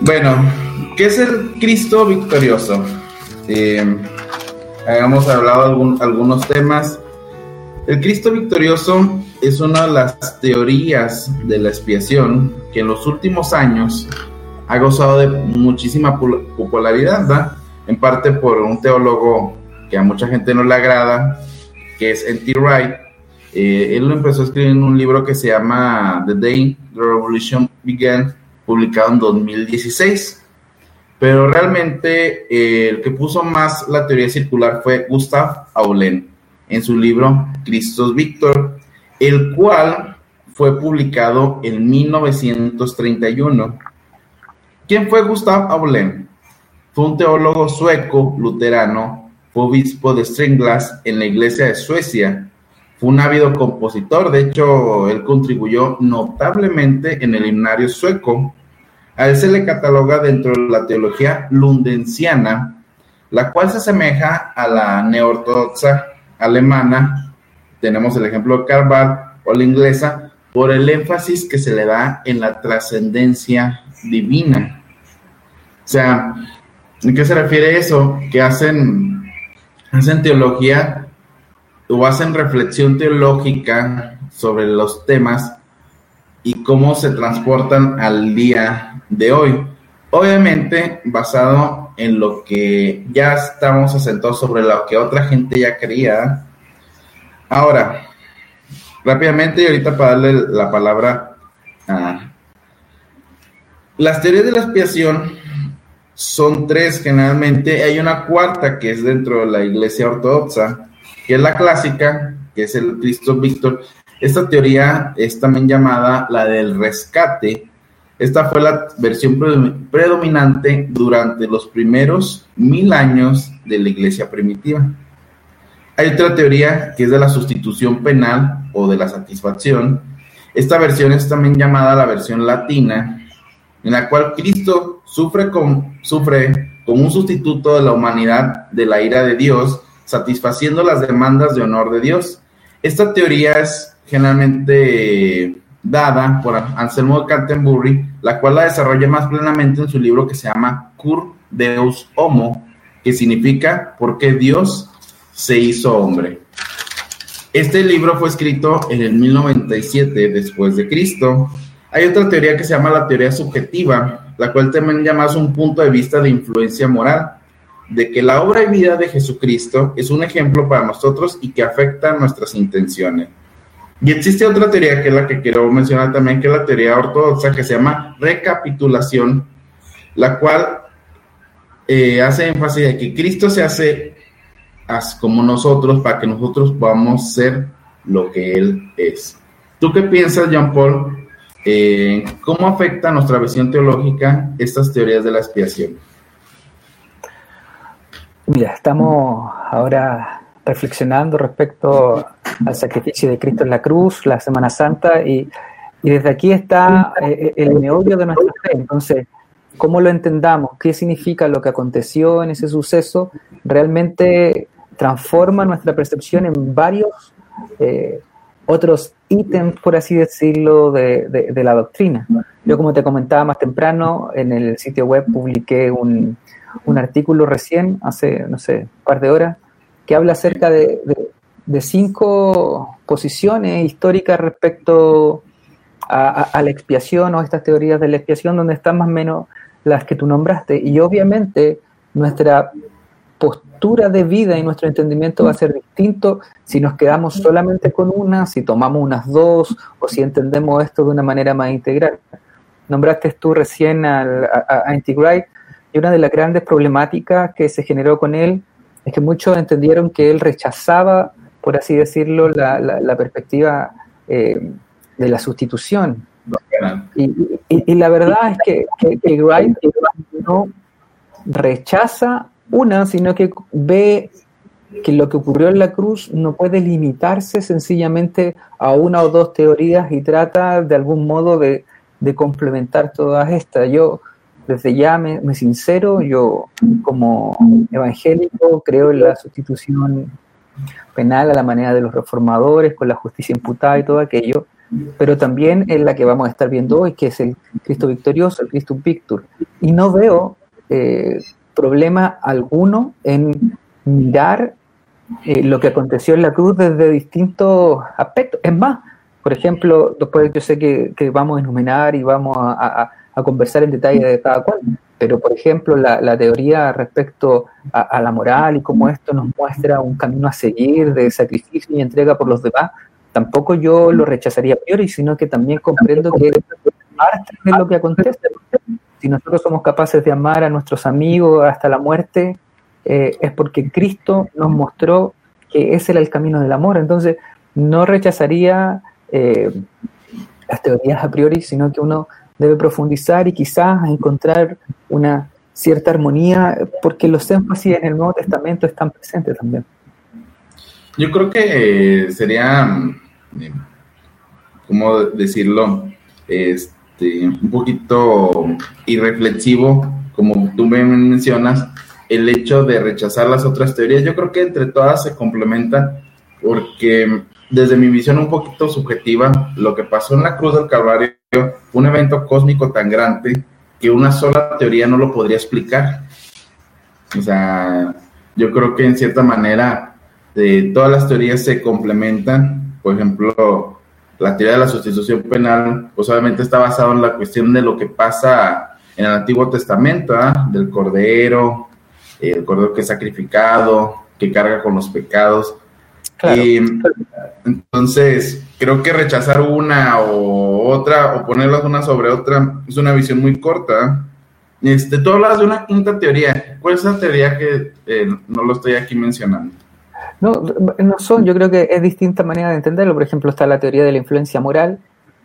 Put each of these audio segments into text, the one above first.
Bueno, ¿qué es el Cristo victorioso? Eh, hemos hablado de algunos temas. El Cristo victorioso es una de las teorías de la expiación que en los últimos años ha gozado de muchísima popularidad, ¿verdad? En parte por un teólogo que a mucha gente no le agrada, que es N.T. Wright. Eh, él lo empezó a escribir en un libro que se llama The Day the Revolution Began, publicado en 2016. Pero realmente eh, el que puso más la teoría circular fue Gustav Aulen en su libro Christos Victor, el cual fue publicado en 1931. ¿Quién fue Gustav Aulen? Fue un teólogo sueco luterano, fue obispo de Stringlass en la iglesia de Suecia. Fue un ávido compositor, de hecho, él contribuyó notablemente en el himnario sueco a él se le cataloga dentro de la teología lundensiana, la cual se asemeja a la neortodoxa alemana. Tenemos el ejemplo de Carval o la inglesa por el énfasis que se le da en la trascendencia divina. O sea, ¿en qué se refiere eso? Que hacen, hacen teología o hacen reflexión teológica sobre los temas y cómo se transportan al día de hoy. Obviamente basado en lo que ya estamos asentados sobre lo que otra gente ya quería. Ahora, rápidamente y ahorita para darle la palabra a... Las teorías de la expiación son tres generalmente. Hay una cuarta que es dentro de la iglesia ortodoxa, que es la clásica, que es el Cristo Víctor. Esta teoría es también llamada la del rescate esta fue la versión predominante durante los primeros mil años de la iglesia primitiva. Hay otra teoría que es de la sustitución penal o de la satisfacción. Esta versión es también llamada la versión latina, en la cual Cristo sufre, con, sufre como un sustituto de la humanidad de la ira de Dios, satisfaciendo las demandas de honor de Dios. Esta teoría es generalmente dada por Anselmo de Canterbury, la cual la desarrolla más plenamente en su libro que se llama Cur Deus Homo, que significa ¿Por qué Dios se hizo hombre? Este libro fue escrito en el 1097 después de Cristo. Hay otra teoría que se llama la teoría subjetiva, la cual también llama un punto de vista de influencia moral, de que la obra y vida de Jesucristo es un ejemplo para nosotros y que afecta nuestras intenciones. Y existe otra teoría que es la que quiero mencionar también, que es la teoría ortodoxa, que se llama recapitulación, la cual eh, hace énfasis de que Cristo se hace como nosotros para que nosotros podamos ser lo que Él es. ¿Tú qué piensas, Jean Paul? ¿Cómo afecta nuestra visión teológica estas teorías de la expiación? Mira, estamos ahora reflexionando respecto al sacrificio de Cristo en la cruz, la Semana Santa, y, desde aquí está eh, el meollo de nuestra fe. Entonces, ¿cómo lo entendamos? ¿Qué significa lo que aconteció en ese suceso? Realmente transforma nuestra percepción en varios eh, otros ítems, por así decirlo, de, la doctrina. Yo, como te comentaba más temprano, en el sitio web publiqué un, un artículo recién, hace, no sé, un par de horas, que habla acerca de, cinco posiciones históricas respecto a, la expiación o estas teorías de la expiación, donde están más o menos las que tú nombraste. Y obviamente nuestra postura de vida y nuestro entendimiento va a ser distinto si nos quedamos solamente con una, si tomamos unas dos o si entendemos esto de una manera más integral. Nombraste tú recién a, a y una de las grandes problemáticas que se generó con él es que muchos entendieron que él rechazaba, por así decirlo, la, perspectiva eh, de la sustitución. Y, la verdad es que, que, Wright no rechaza una, sino que ve que lo que ocurrió en la cruz no puede limitarse sencillamente a una o dos teorías y trata de algún modo de, de complementar todas estas. Yo desde ya me, sincero, yo como evangélico creo en la sustitución penal a la manera de los reformadores, con la justicia imputada y todo aquello, pero también en la que vamos a estar viendo hoy, que es el Cristo victorioso, el Cristo Victor. Y no veo eh, problema alguno en mirar eh, lo que aconteció en la cruz desde distintos aspectos. Es más, por ejemplo, después yo sé que, vamos a enumerar y vamos a, conversar en detalle de cada cual, pero por ejemplo la, teoría respecto a, la moral y cómo esto nos muestra un camino a seguir de sacrificio y entrega por los demás, tampoco yo lo rechazaría a priori, sino que también comprendo que parte de lo que acontece. Si nosotros somos capaces de amar a nuestros amigos hasta la muerte, eh, es porque Cristo nos mostró que ese era el camino del amor. Entonces, no rechazaría eh, las teorías a priori, sino que uno debe profundizar y quizás encontrar una cierta armonía, porque los énfasis en el Nuevo Testamento están presentes también. Yo creo que sería, eh, ¿cómo decirlo? Este, un poquito irreflexivo, como tú me mencionas, el hecho de rechazar las otras teorías. Yo creo que entre todas se complementan porque desde mi visión un poquito subjetiva, lo que pasó en la Cruz del Calvario fue un evento cósmico tan grande que una sola teoría no lo podría explicar. O sea, yo creo que en cierta manera eh, todas las teorías se complementan. Por ejemplo, la teoría de la sustitución penal, pues obviamente está basada en la cuestión de lo que pasa en el Antiguo Testamento, ¿ah? del Cordero, el cordero que es sacrificado, que carga con los pecados. Y, entonces, creo que rechazar una o otra o ponerlas una sobre otra es una visión muy corta. Este, tú hablas de una quinta teoría. ¿Cuál es esa teoría que eh, no lo estoy aquí mencionando? No, no son, yo creo que es distinta manera de entenderlo. Por ejemplo, está la teoría de la influencia moral,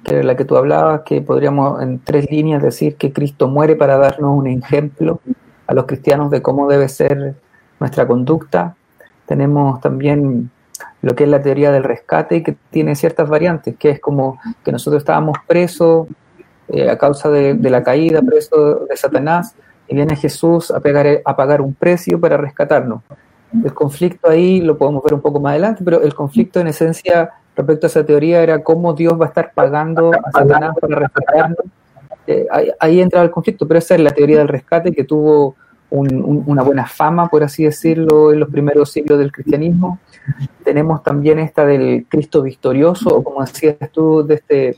que es la que tú hablabas, que podríamos en tres líneas decir que Cristo muere para darnos un ejemplo a los cristianos de cómo debe ser nuestra conducta. Tenemos también lo que es la teoría del rescate, que tiene ciertas variantes, que es como que nosotros estábamos presos eh, a causa de, la caída, presos de Satanás, y viene Jesús a, pegar, a pagar un precio para rescatarnos. El conflicto ahí lo podemos ver un poco más adelante, pero el conflicto en esencia respecto a esa teoría era cómo Dios va a estar pagando a Satanás para rescatarnos eh, ahí, entra el conflicto, pero esa es la teoría del rescate que tuvo una buena fama, por así decirlo, en los primeros siglos del cristianismo. Tenemos también esta del Cristo victorioso, o como decías tú, de este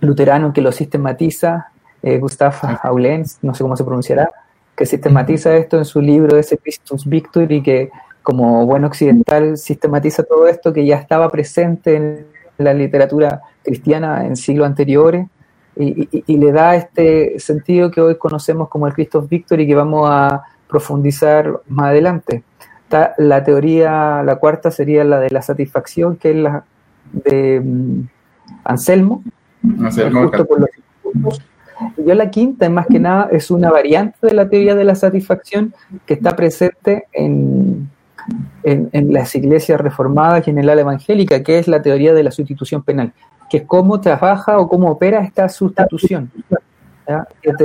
luterano que lo sistematiza, eh, Gustav Aulens, no sé cómo se pronunciará, que sistematiza esto en su libro ese Christus Victor y que como buen occidental sistematiza todo esto que ya estaba presente en la literatura cristiana en siglos anteriores y, le da este sentido que hoy conocemos como el Cristo Victor y que vamos a profundizar más adelante. Está la teoría, la cuarta sería la de la satisfacción, que es la de mm, Anselmo. Anselmo y yo la quinta, más que nada, es una variante de la teoría de la satisfacción que está presente en, en, las iglesias reformadas y en el ala evangélica, que es la teoría de la sustitución penal que es cómo trabaja o cómo opera esta sustitución.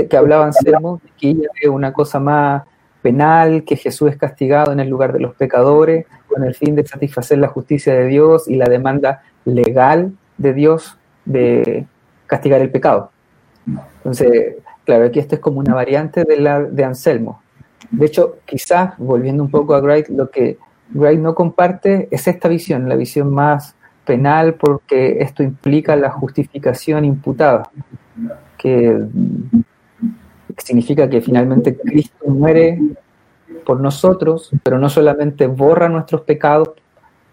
Que, hablaban Sermos, que es una cosa más penal, que Jesús es castigado en el lugar de los pecadores, con el fin de satisfacer la justicia de Dios y la demanda legal de Dios de castigar el pecado. Entonces, claro, aquí esto es como una variante de la de Anselmo. De hecho, quizás, volviendo un poco a Wright, lo que Wright no comparte es esta visión, la visión más penal porque esto implica la justificación imputada, que significa que finalmente Cristo muere por nosotros, pero no solamente borra nuestros pecados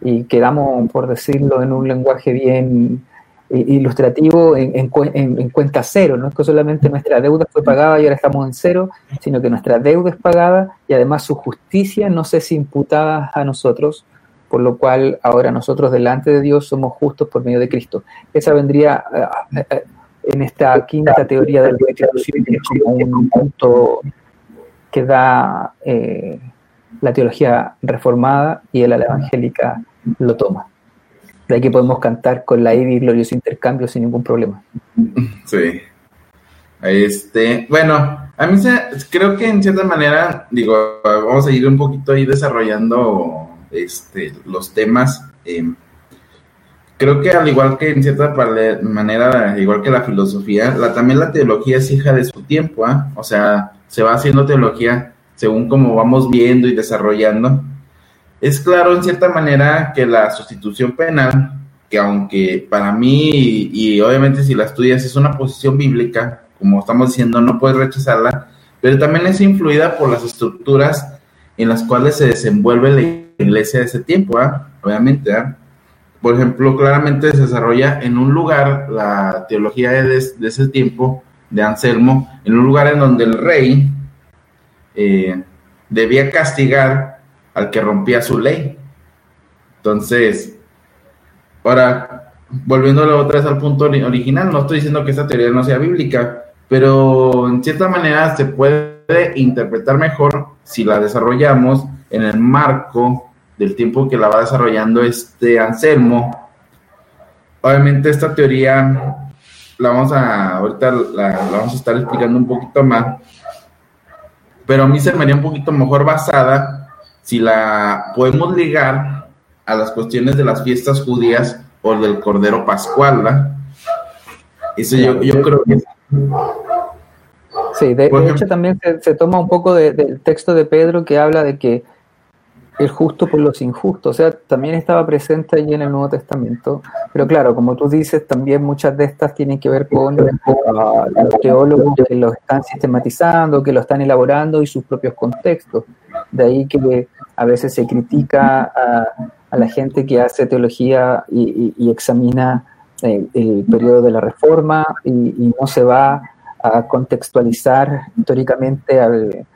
y quedamos, por decirlo en un lenguaje bien ilustrativo, en, cuenta cero, no es que solamente nuestra deuda fue pagada y ahora estamos en cero, sino que nuestra deuda es pagada y además su justicia no es imputada a nosotros, por lo cual ahora nosotros delante de Dios somos justos por medio de Cristo. Esa vendría eh, eh, en esta quinta teoría de la restitución como un punto que da eh, la teología reformada y ala evangélica lo toma. De aquí podemos cantar con la y glorioso intercambio sin ningún problema. Sí. Este, bueno, a mí creo que en cierta manera, digo, vamos a ir un poquito ahí desarrollando este, los temas. Eh, creo que al igual que en cierta manera, igual que la filosofía, también la teología es hija de su tiempo, ¿ah? o sea, se va haciendo teología según como vamos viendo y desarrollando. Es claro en cierta manera que la sustitución penal, que aunque para mí y, obviamente si la estudias es una posición bíblica, como estamos diciendo, no puedes rechazarla, pero también es influida por las estructuras en las cuales se desenvuelve la iglesia de ese tiempo, ¿ah? obviamente. ¿ah? Por ejemplo, claramente se desarrolla en un lugar, la teología de, ese tiempo, de Anselmo, en un lugar en donde el rey eh, debía castigar al que rompía su ley. Entonces, ahora, volviendo otra vez al punto original, no estoy diciendo que esta teoría no sea bíblica, pero en cierta manera se puede interpretar mejor si la desarrollamos en el marco del tiempo que la va desarrollando este Anselmo. Obviamente esta teoría la vamos a, ahorita la, vamos a estar explicando un poquito más, pero a mí se me haría un poquito mejor basada si la podemos ligar a las cuestiones de las fiestas judías o del Cordero Pascual, ¿verdad? Eso yo, yo creo que... Sí, de, hecho también se, toma un poco del texto de Pedro que habla de que el justo por los injustos, o sea, también estaba presente allí en el Nuevo Testamento, pero claro, como tú dices, también muchas de estas tienen que ver con ah, los teólogos que lo están sistematizando, que lo están elaborando y sus propios contextos. De ahí que a veces se critica a, la gente que hace teología y, examina el, periodo de la Reforma y no se va a contextualizar históricamente al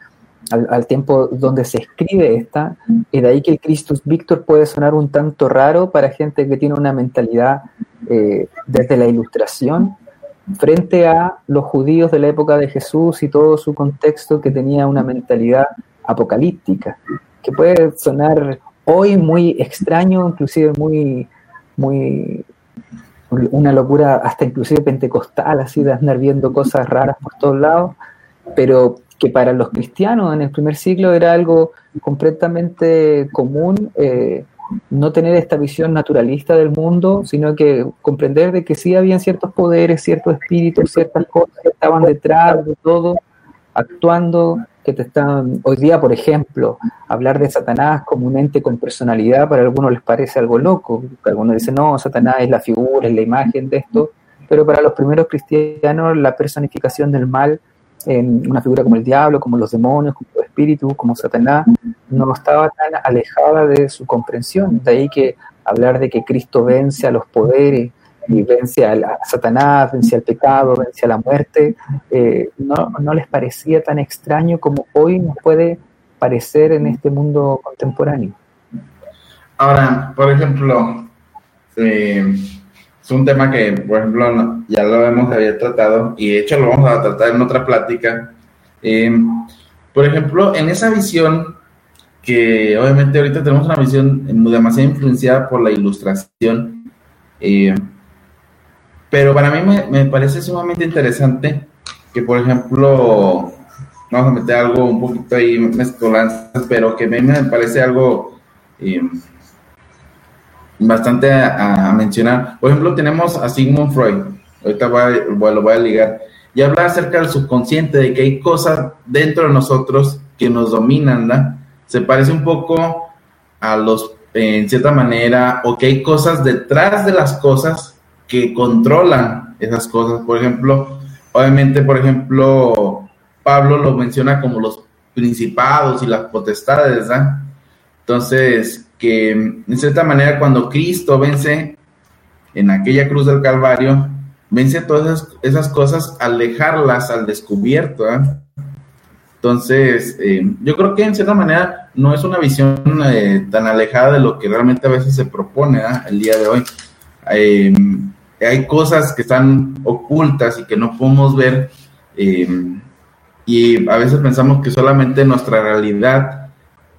al, tiempo donde se escribe esta, y de ahí que el Christus Victor puede sonar un tanto raro para gente que tiene una mentalidad eh, desde la ilustración frente a los judíos de la época de Jesús y todo su contexto que tenía una mentalidad apocalíptica, que puede sonar hoy muy extraño, inclusive muy, muy una locura hasta inclusive pentecostal, así de andar viendo cosas raras por todos lados, pero que para los cristianos en el primer siglo era algo completamente común eh, no tener esta visión naturalista del mundo, sino que comprender de que sí habían ciertos poderes, ciertos espíritus, ciertas cosas que estaban detrás de todo, actuando, que te están, hoy día, por ejemplo, hablar de Satanás como un ente con personalidad, para algunos les parece algo loco, algunos dicen, no, Satanás es la figura, es la imagen de esto, pero para los primeros cristianos la personificación del mal en una figura como el diablo, como los demonios, como los espíritus, como Satanás, no estaba tan alejada de su comprensión. De ahí que hablar de que Cristo vence a los poderes y vence a, Satanás, vence al pecado, vence a la muerte, eh, no, no, les parecía tan extraño como hoy nos puede parecer en este mundo contemporáneo. Ahora, por ejemplo, eh, es un tema que, por ejemplo, ya lo hemos había tratado y de hecho lo vamos a tratar en otra plática. Em, por ejemplo, en esa visión, que obviamente ahorita tenemos una visión demasiado influenciada por la ilustración, eh, pero para mí me, parece sumamente interesante que, por ejemplo, vamos a meter algo un poquito ahí mezcolanzas, pero que a mí me parece algo... Eh, bastante a, mencionar. Por ejemplo, tenemos a Sigmund Freud, ahorita voy lo voy a ligar, y habla acerca del subconsciente, de que hay cosas dentro de nosotros que nos dominan, ¿no? Se parece un poco a los, en cierta manera, o que hay cosas detrás de las cosas que controlan esas cosas. Por ejemplo, obviamente, por ejemplo, Pablo lo menciona como los principados y las potestades, ¿no? Entonces, que en cierta manera cuando Cristo vence en aquella cruz del Calvario, vence todas esas, cosas al dejarlas al descubierto. Entonces, eh, yo creo que en cierta manera no es una visión eh, tan alejada de lo que realmente a veces se propone el día de hoy. Eh, hay cosas que están ocultas y que no podemos ver y a veces pensamos que solamente nuestra realidad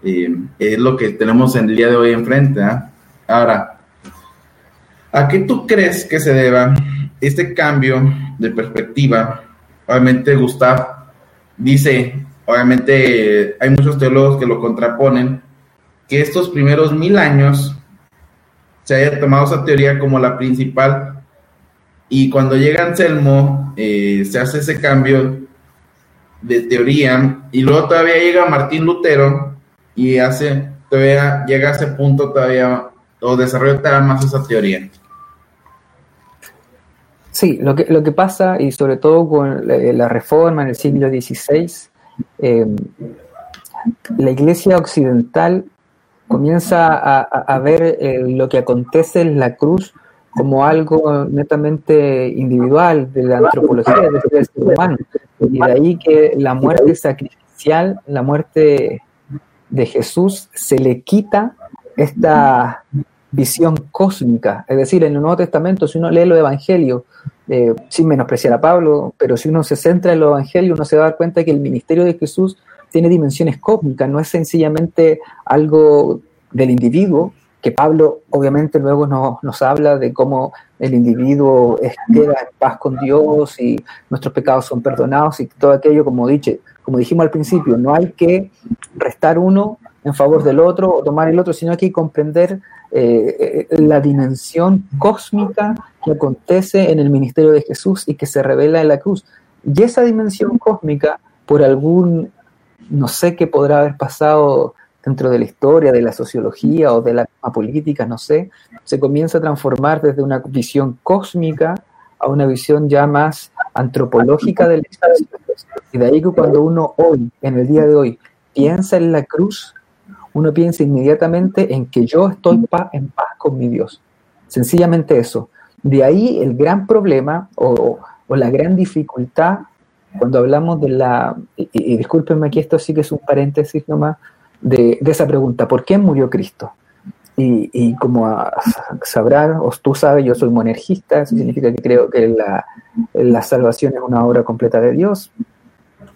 es lo que tenemos en el día de hoy enfrente. ¿ah? Ahora, ¿a qué tú crees que se deba este cambio de perspectiva? Obviamente, Gustav dice, obviamente hay muchos teólogos que lo contraponen, que estos primeros mil años se haya tomado esa teoría como la principal y cuando llega Anselmo eh, se hace ese cambio de teoría y luego todavía llega Martín Lutero y hace todavía llega a ese punto todavía o desarrolla más esa teoría. Sí, lo que, lo que pasa, y sobre todo con la, reforma en el siglo XVI, em, la iglesia occidental comienza a, ver eh, lo que acontece en la cruz como algo netamente individual de la antropología del ser humano. Y de ahí que la muerte sacrificial, la muerte de Jesús, se le quita esta visión cósmica. Es decir, en el Nuevo Testamento, si uno lee los Evangelios, eh, sin menospreciar a Pablo, pero si uno se centra en los Evangelios, uno se va a dar cuenta que el ministerio de Jesús tiene dimensiones cósmicas, no es sencillamente algo del individuo, que Pablo obviamente luego nos, nos habla de cómo el individuo queda en paz con Dios y nuestros pecados son perdonados y todo aquello, como, dije, como dijimos al principio, no hay que restar uno en favor del otro o tomar el otro, sino hay que comprender eh, eh, la dimensión cósmica que acontece en el ministerio de Jesús y que se revela en la cruz. Y esa dimensión cósmica, por algún, no sé qué podrá haber pasado dentro de la historia, de la sociología o de la política, no sé, se comienza a transformar desde una visión cósmica a una visión ya más antropológica del espacio. Y de ahí que cuando uno hoy, en el día de hoy, piensa en la cruz, uno piensa inmediatamente en que yo estoy en paz con mi Dios. Sencillamente eso. De ahí el gran problema o, la gran dificultad cuando hablamos de la, y, discúlpenme aquí esto sí que es un paréntesis nomás, de, esa pregunta, ¿por qué murió Cristo? Y, como sabrán, o tú sabes, yo soy monergista, eso significa que creo que la, la salvación es una obra completa de Dios,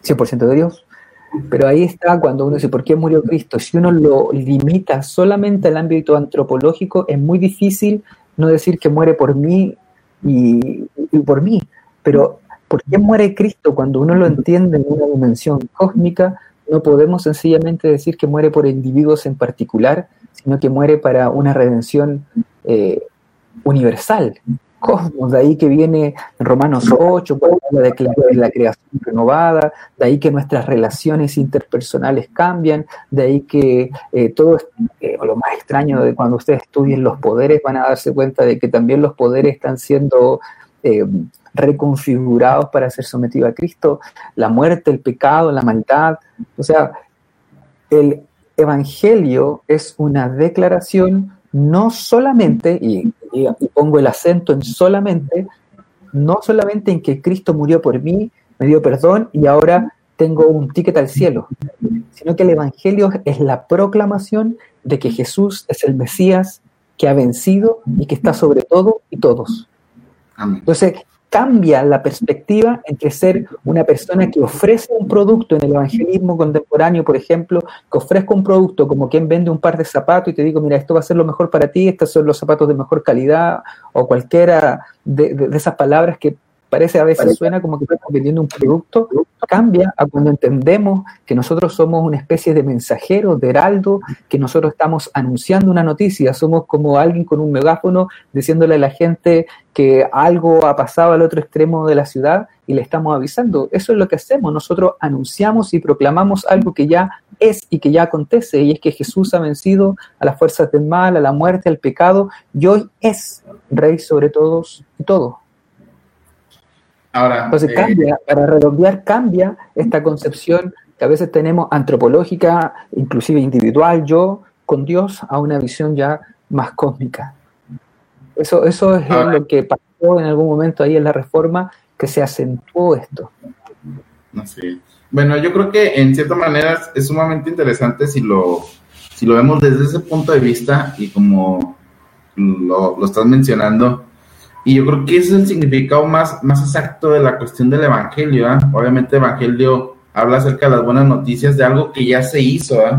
100% de Dios. Pero ahí está cuando uno dice, ¿por qué murió Cristo? Si uno lo limita solamente al ámbito antropológico, es muy difícil no decir que muere por mí y, por mí. Pero, ¿por qué muere Cristo cuando uno lo entiende en una dimensión cósmica? No podemos sencillamente decir que muere por individuos en particular, sino que muere para una redención eh, universal. Cosmos, de ahí que viene Romanos 8, de la, creación renovada, de ahí que nuestras relaciones interpersonales cambian, de ahí que eh, todo, eh, lo más extraño de cuando ustedes estudien los poderes, van a darse cuenta de que también los poderes están siendo eh, reconfigurados para ser sometidos a Cristo, la muerte, el pecado, la maldad, o sea, el Evangelio es una declaración no solamente, y, pongo el acento en solamente, no solamente en que Cristo murió por mí, me dio perdón y ahora tengo un ticket al cielo, sino que el Evangelio es la proclamación de que Jesús es el Mesías que ha vencido y que está sobre todo y todos. Entonces, cambia la perspectiva entre ser una persona que ofrece un producto en el evangelismo contemporáneo, por ejemplo, que ofrezca un producto como quien vende un par de zapatos y te digo, mira, esto va a ser lo mejor para ti, estos son los zapatos de mejor calidad, o cualquiera de, esas palabras que parece a veces suena como que estamos vendiendo un producto, cambia a cuando entendemos que nosotros somos una especie de mensajero, de heraldo, que nosotros estamos anunciando una noticia, somos como alguien con un megáfono diciéndole a la gente que algo ha pasado al otro extremo de la ciudad y le estamos avisando. Eso es lo que hacemos, nosotros anunciamos y proclamamos algo que ya es y que ya acontece, y es que Jesús ha vencido a las fuerzas del mal, a la muerte, al pecado, y hoy es Rey sobre todos y todo. Ahora, Entonces eh, cambia, para redondear, cambia esta concepción que a veces tenemos antropológica, inclusive individual, yo con Dios, a una visión ya más cósmica. Eso, eso es lo que pasó en algún momento ahí en la reforma, que se acentuó esto. Bueno, yo creo que en cierta manera es sumamente interesante si lo, si lo vemos desde ese punto de vista y como lo, lo estás mencionando, y yo creo que ese es el significado más, más exacto de la cuestión del Evangelio. ¿eh? Obviamente, el Evangelio habla acerca de las buenas noticias de algo que ya se hizo. ¿eh?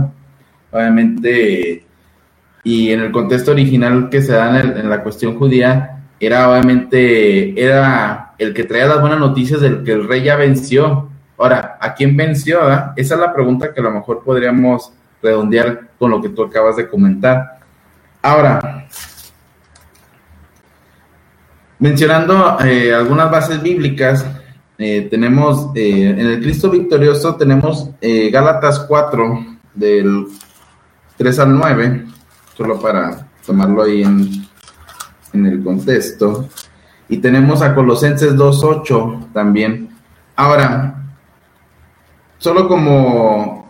Obviamente, y en el contexto original que se da en, la cuestión judía, era obviamente era el que traía las buenas noticias del que el rey ya venció. Ahora, ¿a quién venció? Esa es la pregunta que a lo mejor podríamos redondear con lo que tú acabas de comentar. Ahora, mencionando eh, algunas bases bíblicas, eh, tenemos eh, en el Cristo victorioso, tenemos Gálatas 4 del 3 al 9, solo para tomarlo ahí en, en el contexto. Y tenemos a Colosenses 2.8 también. Ahora, solo como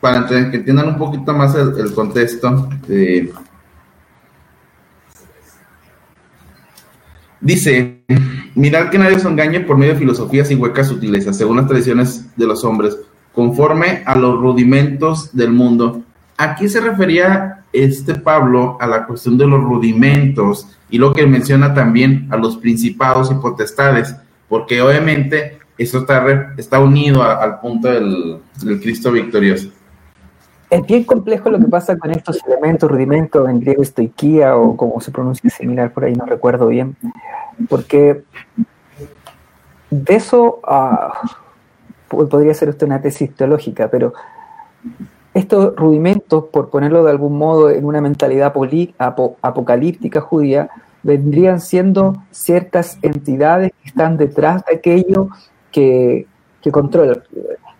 para que entiendan un poquito más el, contexto, eh, dice, mirad que nadie os engañe por medio de filosofías y huecas sutilezas, según las tradiciones de los hombres, conforme a los rudimentos del mundo. Aquí se refería este Pablo a la cuestión de los rudimentos y lo que menciona también a los principados y potestades, porque obviamente eso está, está unido al punto del, Cristo victorioso. Es bien complejo lo que pasa con estos elementos, rudimentos, en griego estoiquía o como se pronuncia similar por ahí, no recuerdo bien, porque de eso ah, podría ser usted una tesis teológica, pero estos rudimentos, por ponerlo de algún modo en una mentalidad apocalíptica judía, vendrían siendo ciertas entidades que están detrás de aquello que, que controla.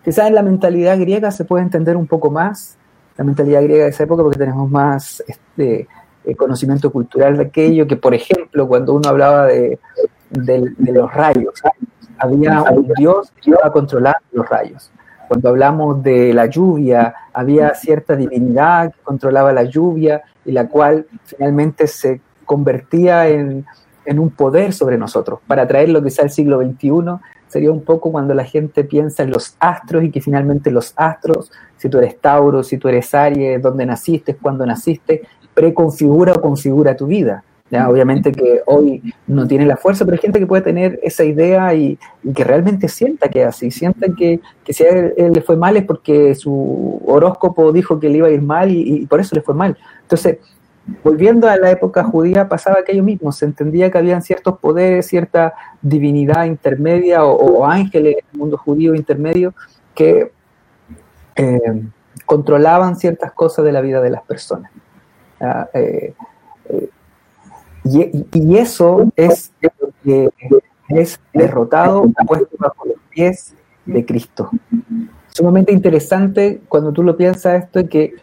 Quizás en la mentalidad griega se puede entender un poco más, la mentalidad griega de esa época, porque tenemos más este, eh, conocimiento cultural de aquello, que por ejemplo, cuando uno hablaba de, los rayos, había un dios que iba a controlar los rayos. Cuando hablamos de la lluvia, había cierta divinidad que controlaba la lluvia y la cual finalmente se convertía en, en un poder sobre nosotros. Para traer lo que sea el siglo XXI, sería un poco cuando la gente piensa en los astros y que finalmente los astros, si tú eres Tauro, si tú eres Aries, dónde naciste, cuándo naciste, preconfigura o configura tu vida. ¿ya? Obviamente que hoy no tiene la fuerza, pero hay gente que puede tener esa idea y, que realmente sienta que es así, sienta que, que si a él, le fue mal es porque su horóscopo dijo que le iba a ir mal y, y por eso le fue mal. Entonces, volviendo a la época judía, pasaba aquello mismo, se entendía que habían ciertos poderes, cierta divinidad intermedia o, ángeles en el mundo judío intermedio que eh, controlaban ciertas cosas de la vida de las personas. Ah, eh, eh, y, eso es es derrotado, puesto bajo los pies de Cristo. Sumamente interesante cuando tú lo piensas esto, es que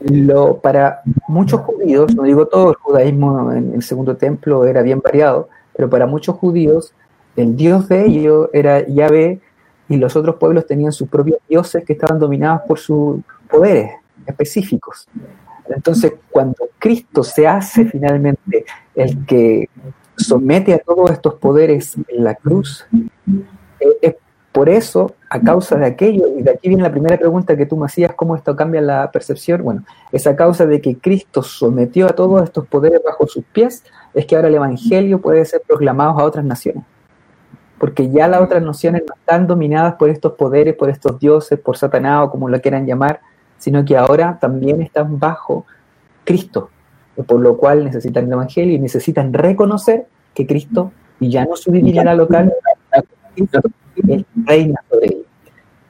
lo, para muchos judíos, no digo todo, el judaísmo en el segundo templo era bien variado, pero para muchos judíos el dios de ellos era Yahvé y los otros pueblos tenían sus propios dioses que estaban dominados por sus poderes específicos. Entonces, cuando Cristo se hace finalmente el que somete a todos estos poderes en la cruz, eh, es por eso, a causa de aquello, y de aquí viene la primera pregunta que tú me hacías, ¿cómo esto cambia la percepción? Bueno, es a causa de que Cristo sometió a todos estos poderes bajo sus pies, es que ahora el Evangelio puede ser proclamado a otras naciones. Porque ya las otras naciones no están dominadas por estos poderes, por estos dioses, por Satanás o como lo quieran llamar, sino que ahora también están bajo Cristo, por lo cual necesitan el Evangelio y necesitan reconocer que Cristo, y ya no su divinidad local, él reina sobre.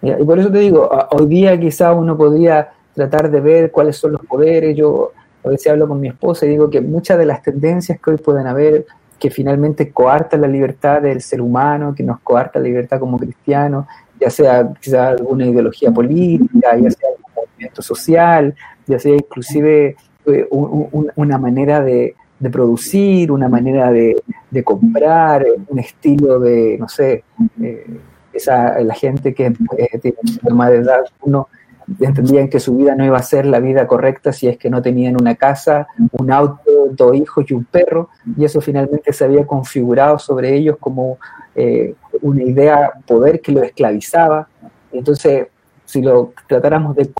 Y por eso te digo, hoy día quizá uno podría tratar de ver cuáles son los poderes. Yo a veces hablo con mi esposa y digo que muchas de las tendencias que hoy pueden haber, que finalmente coartan la libertad del ser humano, que nos coarta la libertad como cristianos, ya sea quizá alguna ideología política, ya sea un movimiento social, ya sea inclusive eh, una manera de, de producir, una manera de, de, comprar, un estilo de, no sé, eh, esa, la gente que eh, tiene más de edad, uno entendían que su vida no iba a ser la vida correcta si es que no tenían una casa, un auto, dos hijos y un perro, y eso finalmente se había configurado sobre ellos como eh, una idea poder que lo esclavizaba. Entonces, si lo tratáramos de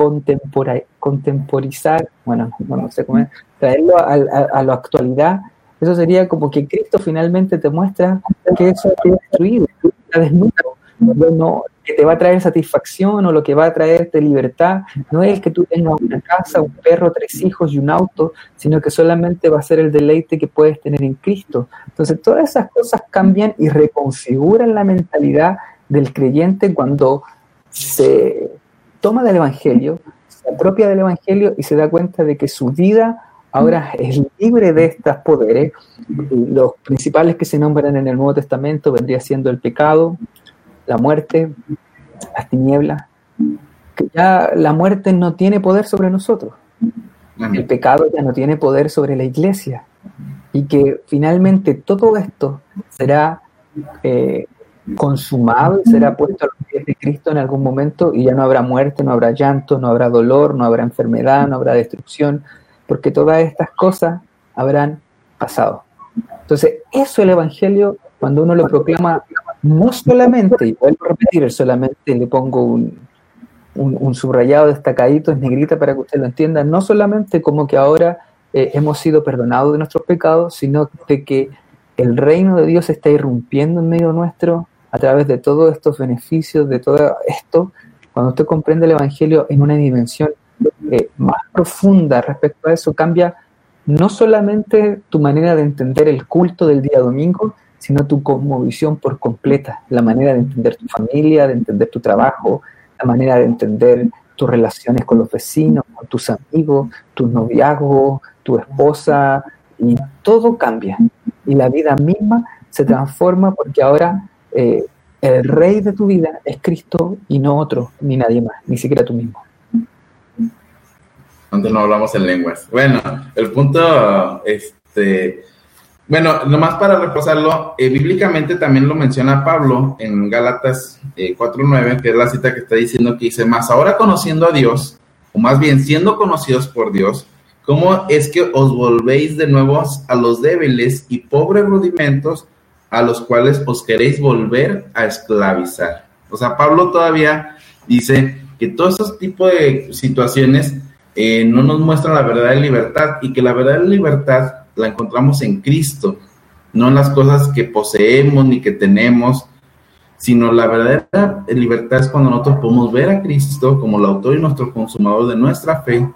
contemporizar, bueno, no sé cómo es, traerlo a, a, la actualidad, eso sería como que Cristo finalmente te muestra que eso ha destruido, está desnudo. No, que te va a traer satisfacción o lo que va a traerte libertad no es que tú tengas una casa, un perro, tres hijos y un auto, sino que solamente va a ser el deleite que puedes tener en Cristo. Entonces todas esas cosas cambian y reconfiguran la mentalidad del creyente cuando se toma del Evangelio, se apropia del Evangelio y se da cuenta de que su vida ahora es libre de estos poderes. Los principales que se nombran en el Nuevo Testamento vendría siendo el pecado, la muerte, las tinieblas, que ya la muerte no tiene poder sobre nosotros. El pecado ya no tiene poder sobre la iglesia. Y que finalmente todo esto será eh, consumado y será puesto a los pies de Cristo en algún momento y ya no habrá muerte, no habrá llanto, no habrá dolor, no habrá enfermedad, no habrá destrucción, porque todas estas cosas habrán pasado. Entonces, eso el Evangelio, cuando uno lo proclama, no solamente, y vuelvo a repetir, solamente le pongo un, un, subrayado destacadito, es negrita para que usted lo entienda, no solamente como que ahora eh, hemos sido perdonados de nuestros pecados, sino de que el reino de Dios está irrumpiendo en medio nuestro a través de todos estos beneficios, de todo esto. Cuando usted comprende el Evangelio en una dimensión eh, más profunda respecto a eso, cambia no solamente tu manera de entender el culto del día domingo, sino tu cosmovisión por completa, la manera de entender tu familia, de entender tu trabajo, la manera de entender tus relaciones con los vecinos, con tus amigos, tu noviazgo, tu esposa, y todo cambia. Y la vida misma se transforma porque ahora eh, el rey de tu vida es Cristo y no otro, ni nadie más, ni siquiera tú mismo. Antes no hablamos en lenguas. Bueno, el punto, este, bueno, nomás para repasarlo, eh, bíblicamente también lo menciona Pablo en Gálatas 4.9, eh, que es la cita que está diciendo que dice, más ahora conociendo a Dios, o más bien siendo conocidos por Dios, ¿cómo es que os volvéis de nuevo a los débiles y pobres rudimentos a los cuales os queréis volver a esclavizar? O sea, Pablo todavía dice que todos esos tipos de situaciones eh, no nos muestran la verdad de libertad y que la verdad de libertad la encontramos en Cristo, no en las cosas que poseemos ni que tenemos, sino la verdadera libertad es cuando nosotros podemos ver a Cristo como el autor y nuestro consumador de nuestra fe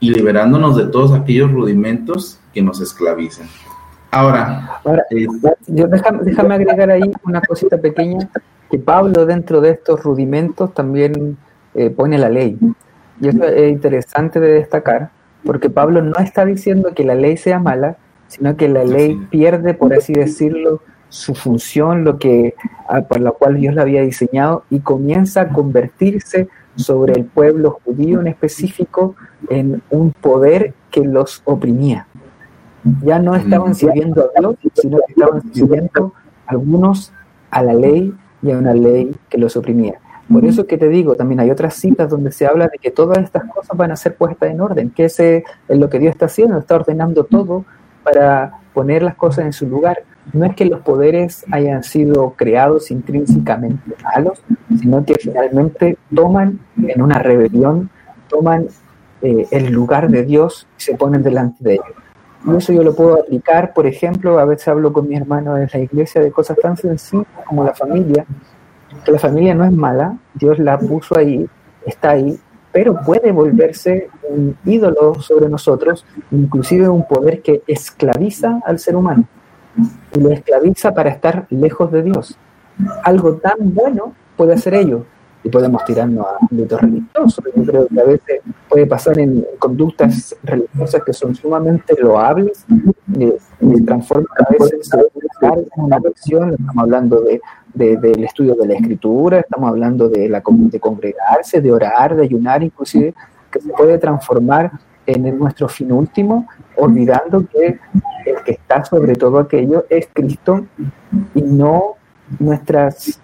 y liberándonos de todos aquellos rudimentos que nos esclavizan. Ahora, eh, déjame, agregar ahí una cosita pequeña, que Pablo dentro de estos rudimentos también eh, pone la ley. Y eso es interesante de destacar, porque Pablo no está diciendo que la ley sea mala, sino que la ley pierde, por así decirlo, su función, lo que ah, por la cual Dios la había diseñado, y comienza a convertirse sobre el pueblo judío en específico en un poder que los oprimía. Ya no estaban sirviendo a Dios, sino que estaban sirviendo algunos a la ley y a una ley que los oprimía. Por eso que te digo, también hay otras citas donde se habla de que todas estas cosas van a ser puestas en orden, que ese es lo que Dios está haciendo, está ordenando todo para poner las cosas en su lugar. No es que los poderes hayan sido creados intrínsecamente malos, sino que finalmente toman en una rebelión, toman eh, el lugar de Dios y se ponen delante de ellos. Y eso yo lo puedo aplicar, por ejemplo, a veces hablo con mi hermano en la iglesia de cosas tan sencillas como la familia, que la familia no es mala, Dios la puso ahí, está ahí, pero puede volverse un ídolo sobre nosotros, inclusive un poder que esclaviza al ser humano y lo esclaviza para estar lejos de Dios. Algo tan bueno puede hacer ello, y podemos tirarnos a ámbitos religiosos. Yo creo que a veces puede pasar en conductas religiosas que son sumamente loables, eh, y transforman a veces en una versión, estamos hablando de, del estudio de la escritura, estamos hablando de, la, de congregarse, de orar, de ayunar, inclusive, que se puede transformar en nuestro fin último, olvidando que el que está sobre todo aquello es Cristo y no nuestras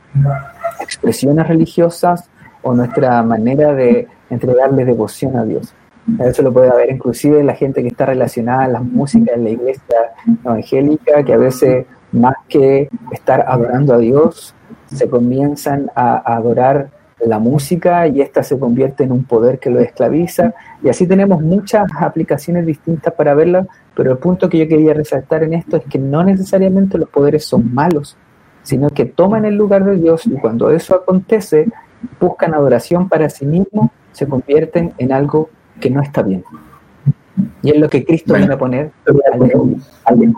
expresiones religiosas o nuestra manera de entregarle devoción a Dios. Eso lo puede haber inclusive la gente que está relacionada a la música en la iglesia evangélica, que a veces más que estar adorando a Dios, se comienzan a, adorar la música y esta se convierte en un poder que lo esclaviza. Y así tenemos muchas aplicaciones distintas para verla, pero el punto que yo quería resaltar en esto es que no necesariamente los poderes son malos, sino que toman el lugar de Dios y cuando eso acontece, buscan adoración para sí mismos, se convierten en algo que no está bien. Y es lo que Cristo viene a poner al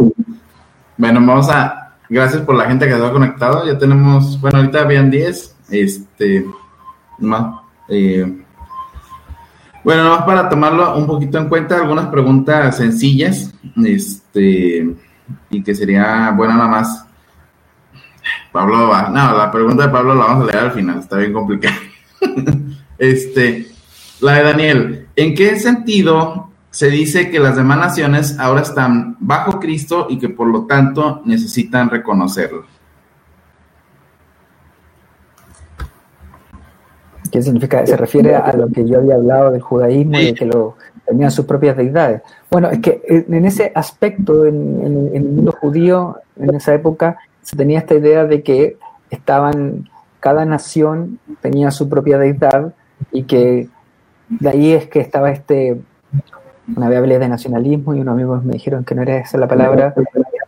Bueno, vamos a. Gracias por la gente que ha conectado. Ya tenemos. Bueno, ahorita habían 10. Este. Más. Eh, Bueno, más para tomarlo un poquito en cuenta, algunas preguntas sencillas, este, y que sería, bueno, nada más. Pablo va, no, la pregunta de Pablo la vamos a leer al final, está bien complicada. este, la de Daniel, ¿en qué sentido se dice que las demás naciones ahora están bajo Cristo y que por lo tanto necesitan reconocerlo? ¿Qué significa? Se refiere a lo que yo había hablado del judaísmo y que lo tenían sus propias deidades. Bueno, es que en ese aspecto, en, el mundo judío, en esa época, se tenía esta idea de que estaban, cada nación tenía su propia deidad y que de ahí es que estaba este, una vez hablé de nacionalismo y unos amigos me dijeron que no era esa la palabra,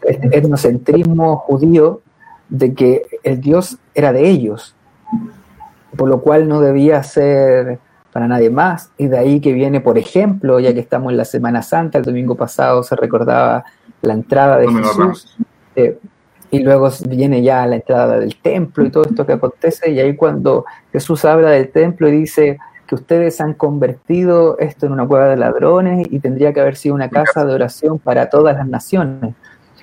este etnocentrismo judío, de que el Dios era de ellos por lo cual no debía ser para nadie más. Y de ahí que viene, por ejemplo, ya que estamos en la Semana Santa, el domingo pasado se recordaba la entrada de Jesús, eh, y luego viene ya la entrada del templo y todo esto que acontece, y ahí cuando Jesús habla del templo y dice que ustedes han convertido esto en una cueva de ladrones y tendría que haber sido una casa de oración para todas las naciones.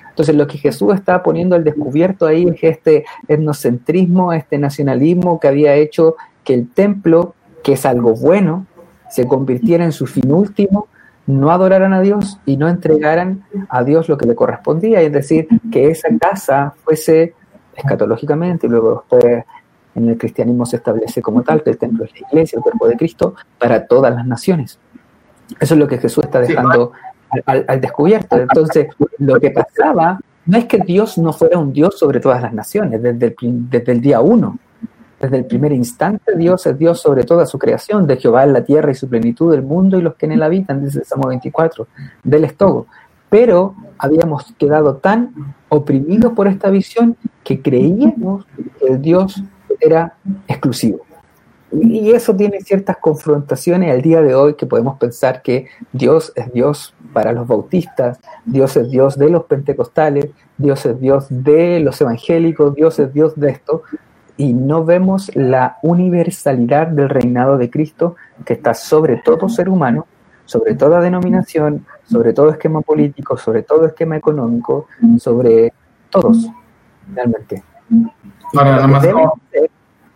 Entonces, lo que Jesús está poniendo al descubierto ahí es este etnocentrismo, este nacionalismo que había hecho que el templo, que es algo bueno, se convirtiera en su fin último, no adoraran a Dios y no entregaran a Dios lo que le correspondía, es decir, que esa casa fuese escatológicamente, y luego después en el cristianismo se establece como tal, que el templo es la iglesia, el cuerpo de Cristo, para todas las naciones. Eso es lo que Jesús está dejando al, descubierto. Entonces, lo que pasaba no es que Dios no fuera un Dios sobre todas las naciones, desde el, desde el día uno. Desde el primer instante Dios es Dios sobre toda su creación, de Jehová es la tierra y su plenitud, el mundo y los que en él habitan, dice el Salmo 24, del estómago. Pero habíamos quedado tan oprimidos por esta visión que creíamos que el Dios era exclusivo. Y eso tiene ciertas confrontaciones al día de hoy que podemos pensar que Dios es Dios para los bautistas, Dios es Dios de los pentecostales, Dios es Dios de los evangélicos, Dios es Dios de esto, y no vemos la universalidad del reinado de Cristo que está sobre todo ser humano, sobre toda denominación, sobre todo esquema político, sobre todo esquema económico, sobre todos, realmente. Ahora, más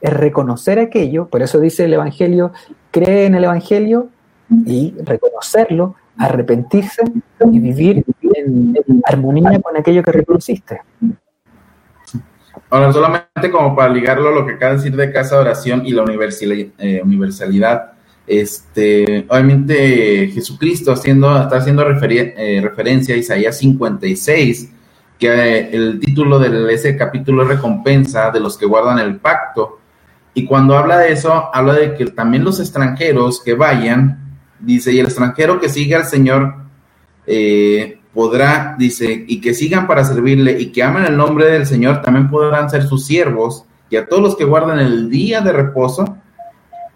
es reconocer aquello, por eso dice el Evangelio, cree en el Evangelio y reconocerlo, arrepentirse y vivir en, armonía con aquello que reconociste. Ahora, solamente como para ligarlo lo que acaba de decir de casa de oración y la eh, universalidad, este, obviamente Jesucristo haciendo, está haciendo eh, referencia a Isaías 56, que eh, el título de ese capítulo es recompensa de los que guardan el pacto. Y cuando habla de eso, habla de que también los extranjeros que vayan, dice, y el extranjero que siga al Señor eh, podrá, dice, y que sigan para servirle y que amen el nombre del Señor, también podrán ser sus siervos, y a todos los que guardan el día de reposo,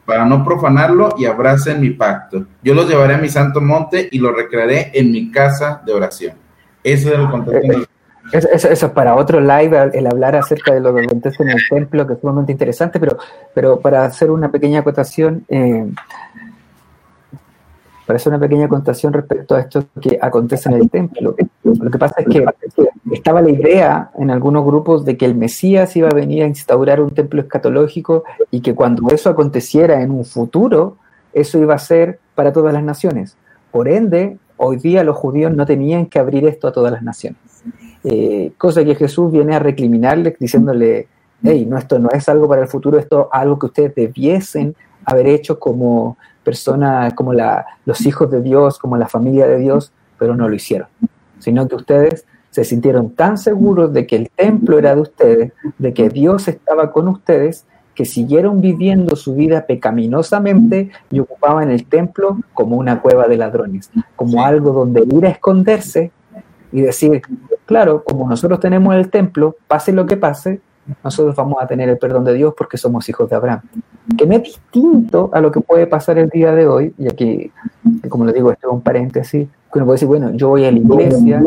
para no profanarlo y abracen mi pacto. Yo los llevaré a mi santo monte y los recrearé en mi casa de oración. Ese es el contexto. Eso, eso, es para otro live, el hablar acerca de lo que en el templo, que es sumamente interesante, pero, pero para hacer una pequeña acotación, eh, para hacer una pequeña acotación respecto a esto que acontece en el templo. Lo que pasa es que estaba la idea en algunos grupos de que el Mesías iba a venir a instaurar un templo escatológico y que cuando eso aconteciera en un futuro, eso iba a ser para todas las naciones. Por ende, hoy día los judíos no tenían que abrir esto a todas las naciones. Eh, cosa que Jesús viene a recriminarles diciéndole, hey, no, esto no es algo para el futuro, esto es algo que ustedes debiesen haber hecho como personas, como la, los hijos de Dios, como la familia de Dios, pero no lo hicieron, sino que ustedes se sintieron tan seguros de que el templo era de ustedes, de que Dios estaba con ustedes, que siguieron viviendo su vida pecaminosamente y ocupaban el templo como una cueva de ladrones, como algo donde ir a esconderse y decir, claro, como nosotros tenemos el templo, pase lo que pase, nosotros vamos a tener el perdón de Dios porque somos hijos de Abraham. Que no es distinto a lo que puede pasar el día de hoy, y aquí, como le digo, esto es un paréntesis, que uno puede decir, bueno, yo voy a la iglesia,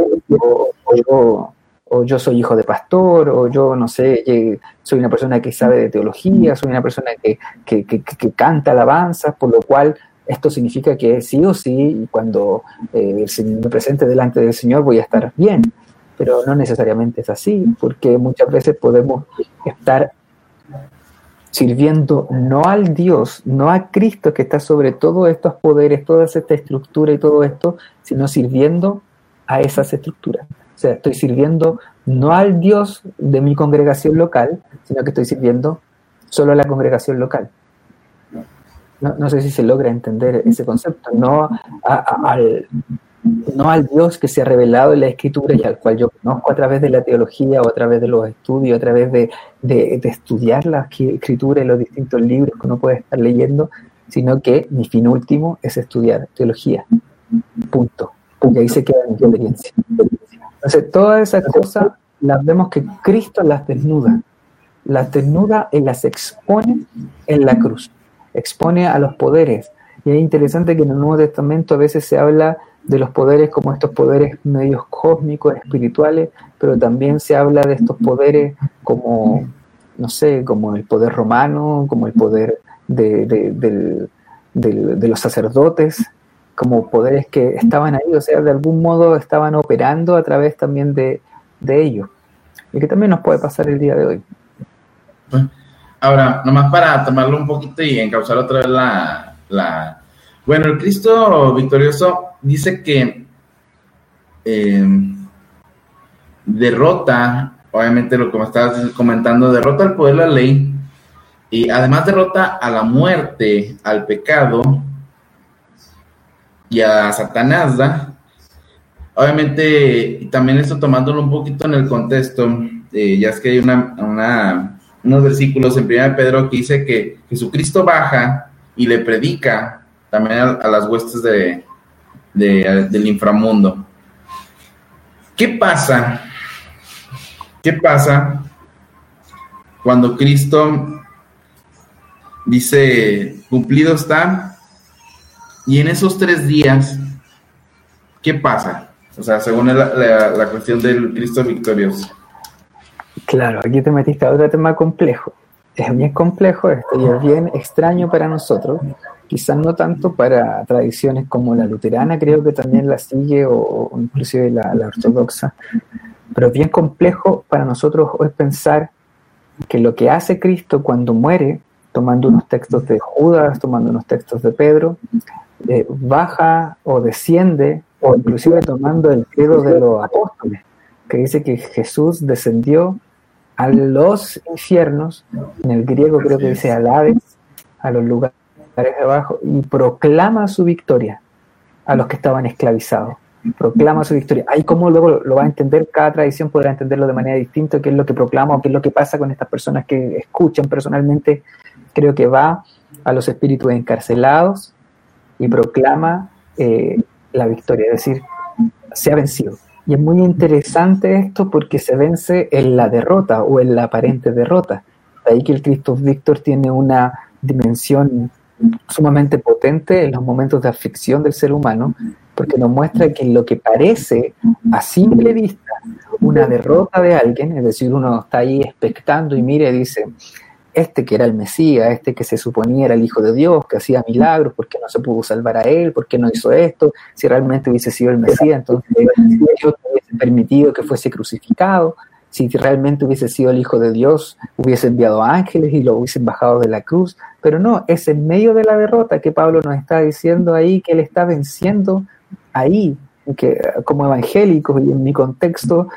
o, yo, soy hijo de pastor, o yo, no sé, soy una persona que sabe de teología, soy una persona que, que, canta alabanzas, por lo cual esto significa que sí o sí, cuando eh, me presente delante del Señor voy a estar bien. Pero no necesariamente es así, porque muchas veces podemos estar sirviendo no al Dios, no a Cristo que está sobre todos estos poderes, toda esta estructura y todo esto, sino sirviendo a esas estructuras. O sea, estoy sirviendo no al Dios de mi congregación local, sino que estoy sirviendo solo a la congregación local. No, sé si se logra entender ese concepto, no al, no al Dios que se ha revelado en la escritura y al cual yo conozco a través de la teología o a través de los estudios, a través de, estudiar la escritura y los distintos libros que uno puede estar leyendo, sino que mi fin último es estudiar teología. Punto. Y ahí se queda mi experiencia. Entonces, todas esas cosas las vemos que Cristo las desnuda. Las desnuda y las expone en la cruz. Expone a los poderes. Y es interesante que en el Nuevo Testamento a veces se habla de los poderes como estos poderes medios cósmicos, espirituales, pero también se habla de estos poderes como, no sé, como el poder romano, como el poder de, los sacerdotes, como poderes que estaban ahí, o sea, de algún modo estaban operando a través también de, ellos, y que también nos puede pasar el día de hoy. Ahora, nomás para tomarlo un poquito y encauzar otra vez la bueno, el Cristo victorioso dice que em, derrota, obviamente lo que me estabas comentando, derrota al poder de la ley y además derrota a la muerte, al pecado y a Satanás, ¿da? Obviamente, también esto tomándolo un poquito en el contexto, eh, ya es que hay una, unos versículos en 1 Pedro que dice que Jesucristo baja y le predica también a, las huestes de, del inframundo. ¿Qué pasa? ¿Qué pasa cuando Cristo dice, cumplido está? Y en esos tres días, ¿qué pasa? O sea, según la, la cuestión del Cristo victorioso. Claro, aquí te metiste a otro tema complejo. Es bien complejo esto y es bien extraño para nosotros, quizás no tanto para tradiciones como la luterana, creo que también la sigue, o, inclusive la, ortodoxa, pero bien complejo para nosotros es pensar que lo que hace Cristo cuando muere, tomando unos textos de Judas, tomando unos textos de Pedro, eh, baja o desciende, o inclusive tomando el credo de los apóstoles, que dice que Jesús descendió a los infiernos, en el griego creo que dice alades, a los lugares abajo y proclama su victoria a los que estaban esclavizados. Proclama su victoria. Ahí como luego lo va a entender, cada tradición podrá entenderlo de manera distinta, qué es lo que proclama o qué es lo que pasa con estas personas que escuchan personalmente. Creo que va a los espíritus encarcelados y proclama eh, la victoria, es decir, se ha vencido. Y es muy interesante esto porque se vence en la derrota o en la aparente derrota. De ahí que el Cristo Víctor tiene una dimensión sumamente potente en los momentos de aflicción del ser humano, porque nos muestra que lo que parece a simple vista una derrota de alguien, es decir, uno está ahí expectando y mire y dice, este que era el Mesías, este que se suponía era el Hijo de Dios, que hacía milagros, ¿por qué no se pudo salvar a él? ¿Por qué no hizo esto? Si realmente hubiese sido el Mesías, entonces Dios hubiese permitido que fuese crucificado si realmente hubiese sido el Hijo de Dios, hubiese enviado ángeles y lo hubiesen bajado de la cruz. Pero no, es en medio de la derrota que Pablo nos está diciendo ahí que él está venciendo ahí, que como evangélicos y en mi contexto,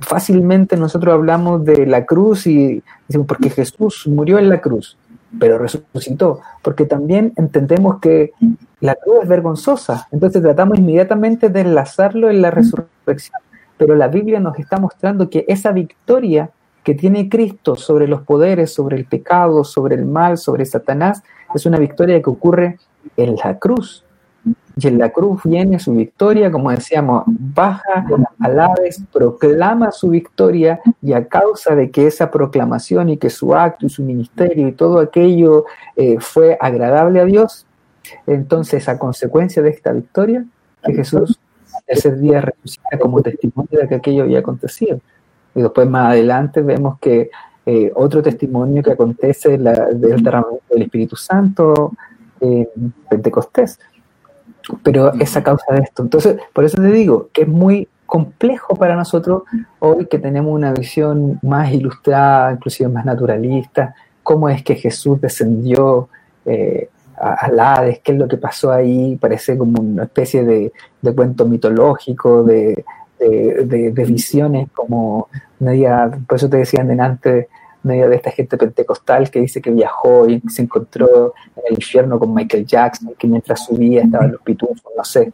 fácilmente nosotros hablamos de la cruz y decimos, porque Jesús murió en la cruz, pero resucitó, porque también entendemos que la cruz es vergonzosa, entonces tratamos inmediatamente de enlazarlo en la resurrección pero la Biblia nos está mostrando que esa victoria que tiene Cristo sobre los poderes, sobre el pecado, sobre el mal, sobre Satanás, es una victoria que ocurre en la cruz. Y en la cruz viene su victoria, como decíamos, baja al Hades, proclama su victoria y a causa de que esa proclamación y que su acto y su ministerio y todo aquello eh, fue agradable a Dios, entonces a consecuencia de esta victoria, que Jesús ese día resucita como testimonio de que aquello había acontecido. Y después más adelante vemos que eh, otro testimonio que acontece la, del derramamiento del Espíritu Santo, en Pentecostés. Pero es a causa de esto. Entonces, por eso te digo que es muy complejo para nosotros hoy que tenemos una visión más ilustrada, inclusive más naturalista, cómo es que Jesús descendió eh, al Hades, qué es lo que pasó ahí, parece como una especie de, cuento mitológico, de, visiones, como media, por eso te decían delante, media de esta gente pentecostal que dice que viajó y se encontró en el infierno con Michael Jackson, que mientras subía estaban los pitufos, no sé,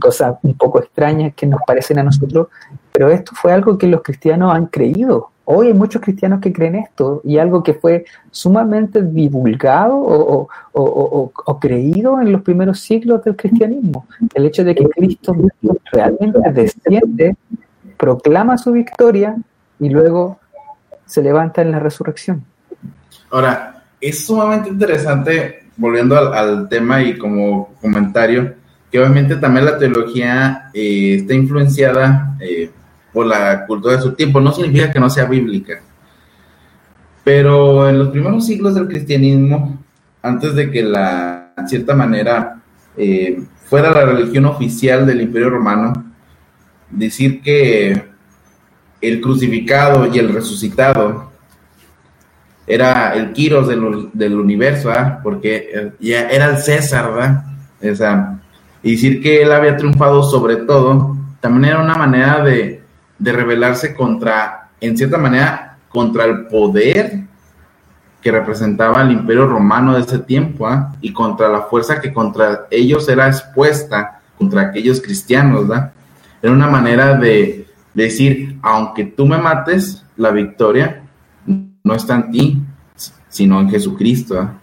cosas un poco extrañas que nos parecen a nosotros, pero esto fue algo que los cristianos han creído. Hoy hay muchos cristianos que creen esto y algo que fue sumamente divulgado o, o, creído en los primeros siglos del cristianismo. El hecho de que Cristo realmente desciende, proclama su victoria y luego se levanta en la resurrección. Ahora, es sumamente interesante, volviendo al, tema y como comentario, que obviamente también la teología eh, está influenciada eh, por la cultura de su tiempo. No significa que no sea bíblica. Pero en los primeros siglos del cristianismo, antes de que la, en cierta manera, eh, fuera la religión oficial del Imperio Romano, decir que el crucificado y el resucitado era el Quiros del, universo, ¿ah? porque eh, ya era el César, ¿verdad? y decir que él había triunfado sobre todo, también era una manera de, de rebelarse contra, en cierta manera, contra el poder que representaba el imperio romano de ese tiempo, ¿ah? y contra la fuerza que contra ellos era expuesta, contra aquellos cristianos, ¿verdad? Era una manera de, decir, aunque tú me mates, la victoria no está en ti, sino en Jesucristo. ¿ah?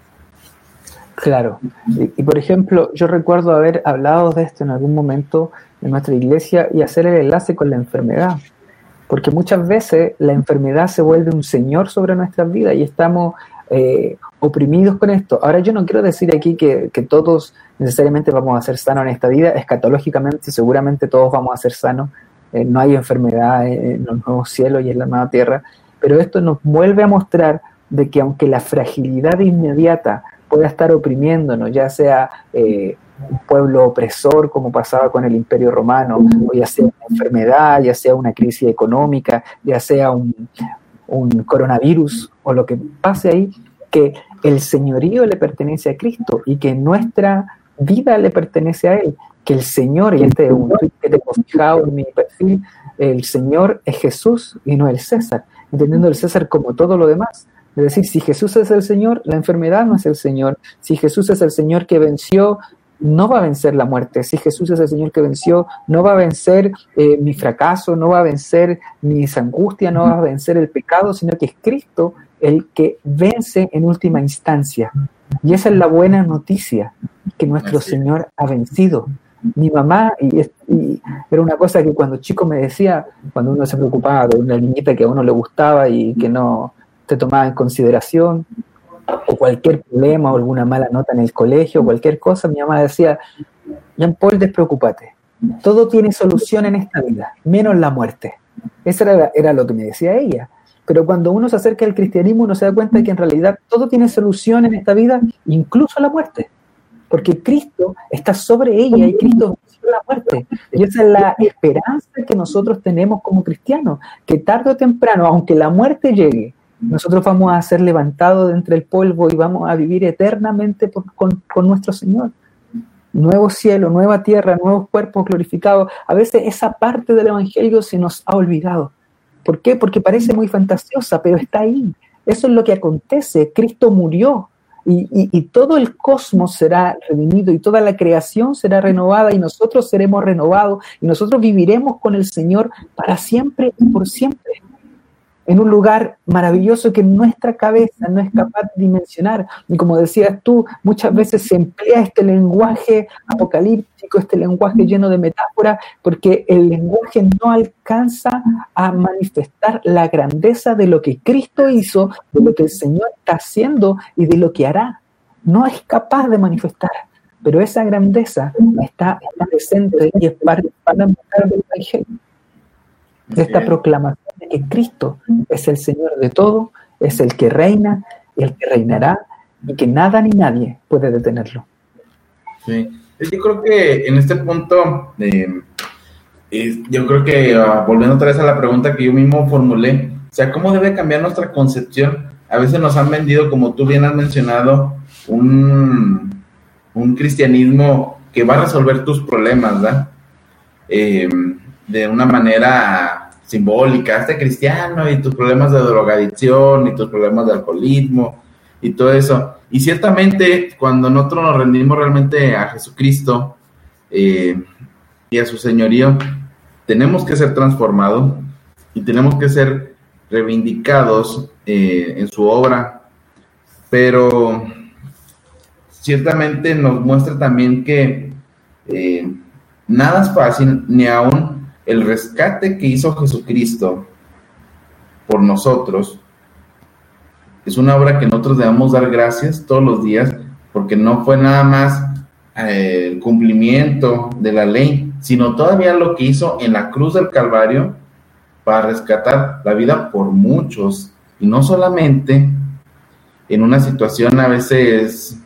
Claro. Y, por ejemplo, yo recuerdo haber hablado de esto en algún momento en nuestra iglesia y hacer el enlace con la enfermedad. Porque muchas veces la enfermedad se vuelve un señor sobre nuestras vidas y estamos eh, oprimidos con esto. Ahora yo no quiero decir aquí que, todos necesariamente vamos a ser sanos en esta vida, escatológicamente seguramente todos vamos a ser sanos, eh, no hay enfermedad en los nuevos cielos y en la nueva tierra, pero esto nos vuelve a mostrar de que aunque la fragilidad inmediata pueda estar oprimiéndonos, ya sea eh, un pueblo opresor como pasaba con el imperio romano, o ya sea una enfermedad, ya sea una crisis económica, ya sea un, un coronavirus o lo que pase ahí, que el señorío le pertenece a Cristo y que nuestra vida le pertenece a Él que el Señor, y este es un tweet que tengo fijado en mi perfil, el Señor es Jesús y no el César, entendiendo el César como todo lo demás. Es decir, si Jesús es el Señor, la enfermedad no es el Señor. Si Jesús es el Señor que venció, no va a vencer la muerte. Si Jesús es el Señor que venció, no va a vencer eh, mi fracaso, no va a vencer mis angustias, no va a vencer el pecado, sino que es Cristo el que vence en última instancia. Y esa es la buena noticia, que nuestro Señor ha vencido mi mamá, y, era una cosa que cuando chico me decía, cuando uno se preocupaba de una niñita que a uno le gustaba y que no te tomaba en consideración, o cualquier problema o alguna mala nota en el colegio, cualquier cosa, mi mamá decía, Jean Paul, despreocúpate, todo tiene solución en esta vida, menos la muerte. Eso era, era lo que me decía ella. Pero cuando uno se acerca al cristianismo, uno se da cuenta de que en realidad todo tiene solución en esta vida, incluso la muerte porque Cristo está sobre ella y Cristo venció la muerte. Y esa es la esperanza que nosotros tenemos como cristianos, que tarde o temprano, aunque la muerte llegue, nosotros vamos a ser levantados de entre el polvo y vamos a vivir eternamente con, con nuestro Señor. Nuevo cielo, nueva tierra, nuevos cuerpos glorificados. A veces esa parte del Evangelio se nos ha olvidado. ¿Por qué? Porque parece muy fantasiosa, pero está ahí. Eso es lo que acontece. Cristo murió y, todo el cosmos será redimido y toda la creación será renovada y nosotros seremos renovados y nosotros viviremos con el Señor para siempre y por siempre en un lugar maravilloso que nuestra cabeza no es capaz de dimensionar. Y como decías tú, muchas veces se emplea este lenguaje apocalíptico, este lenguaje lleno de metáforas, porque el lenguaje no alcanza a manifestar la grandeza de lo que Cristo hizo, de lo que el Señor está haciendo y de lo que hará. No es capaz de manifestar. Pero esa grandeza está, presente y es para del Evangelio esta proclamación de que Cristo es el Señor de todo, es el que reina, el que reinará y que nada ni nadie puede detenerlo. Sí, yo creo que en este punto, eh, yo creo que ah, volviendo otra vez a la pregunta que yo mismo formulé, o sea, ¿cómo debe cambiar nuestra concepción? A veces nos han vendido, como tú bien has mencionado, un, un cristianismo que va a resolver tus problemas, ¿verdad? Eh, de una manera simbólica, este cristiano y tus problemas de drogadicción y tus problemas de alcoholismo y todo eso. Y ciertamente cuando nosotros nos rendimos realmente a Jesucristo eh, y a su señorío, tenemos que ser transformados y tenemos que ser reivindicados eh, en su obra, pero ciertamente nos muestra también que eh, nada es fácil, ni aún el rescate que hizo Jesucristo por nosotros. Es una obra que nosotros debemos dar gracias todos los días, porque no fue nada más eh, el cumplimiento de la ley, sino todavía lo que hizo en la cruz del Calvario para rescatar la vida por muchos, y no solamente en una situación a veces,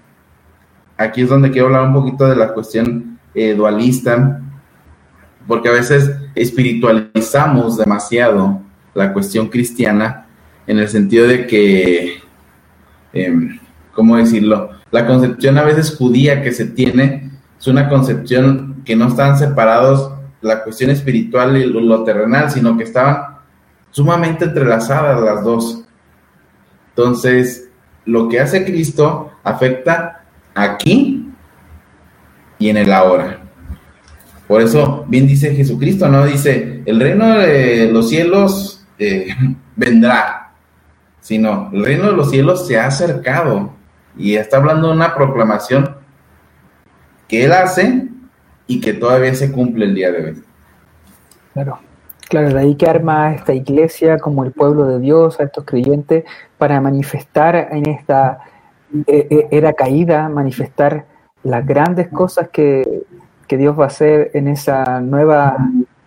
aquí es donde quiero hablar un poquito de la cuestión eh, dualista, porque a veces espiritualizamos demasiado la cuestión cristiana en el sentido de que, em, ¿cómo decirlo? La concepción a veces judía que se tiene es una concepción que no están separados la cuestión espiritual y lo, terrenal, sino que estaban sumamente entrelazadas las dos. Entonces, lo que hace Cristo afecta aquí y en el ahora. Por eso, bien dice Jesucristo, ¿no? Dice, el reino de los cielos eh, vendrá, sino el reino de los cielos se ha acercado y está hablando de una proclamación que él hace y que todavía se cumple el día de hoy. Claro, claro, de ahí que arma esta iglesia como el pueblo de Dios, a estos creyentes, para manifestar en esta eh, eh, era caída, manifestar las grandes cosas que, que Dios va a hacer en esa nueva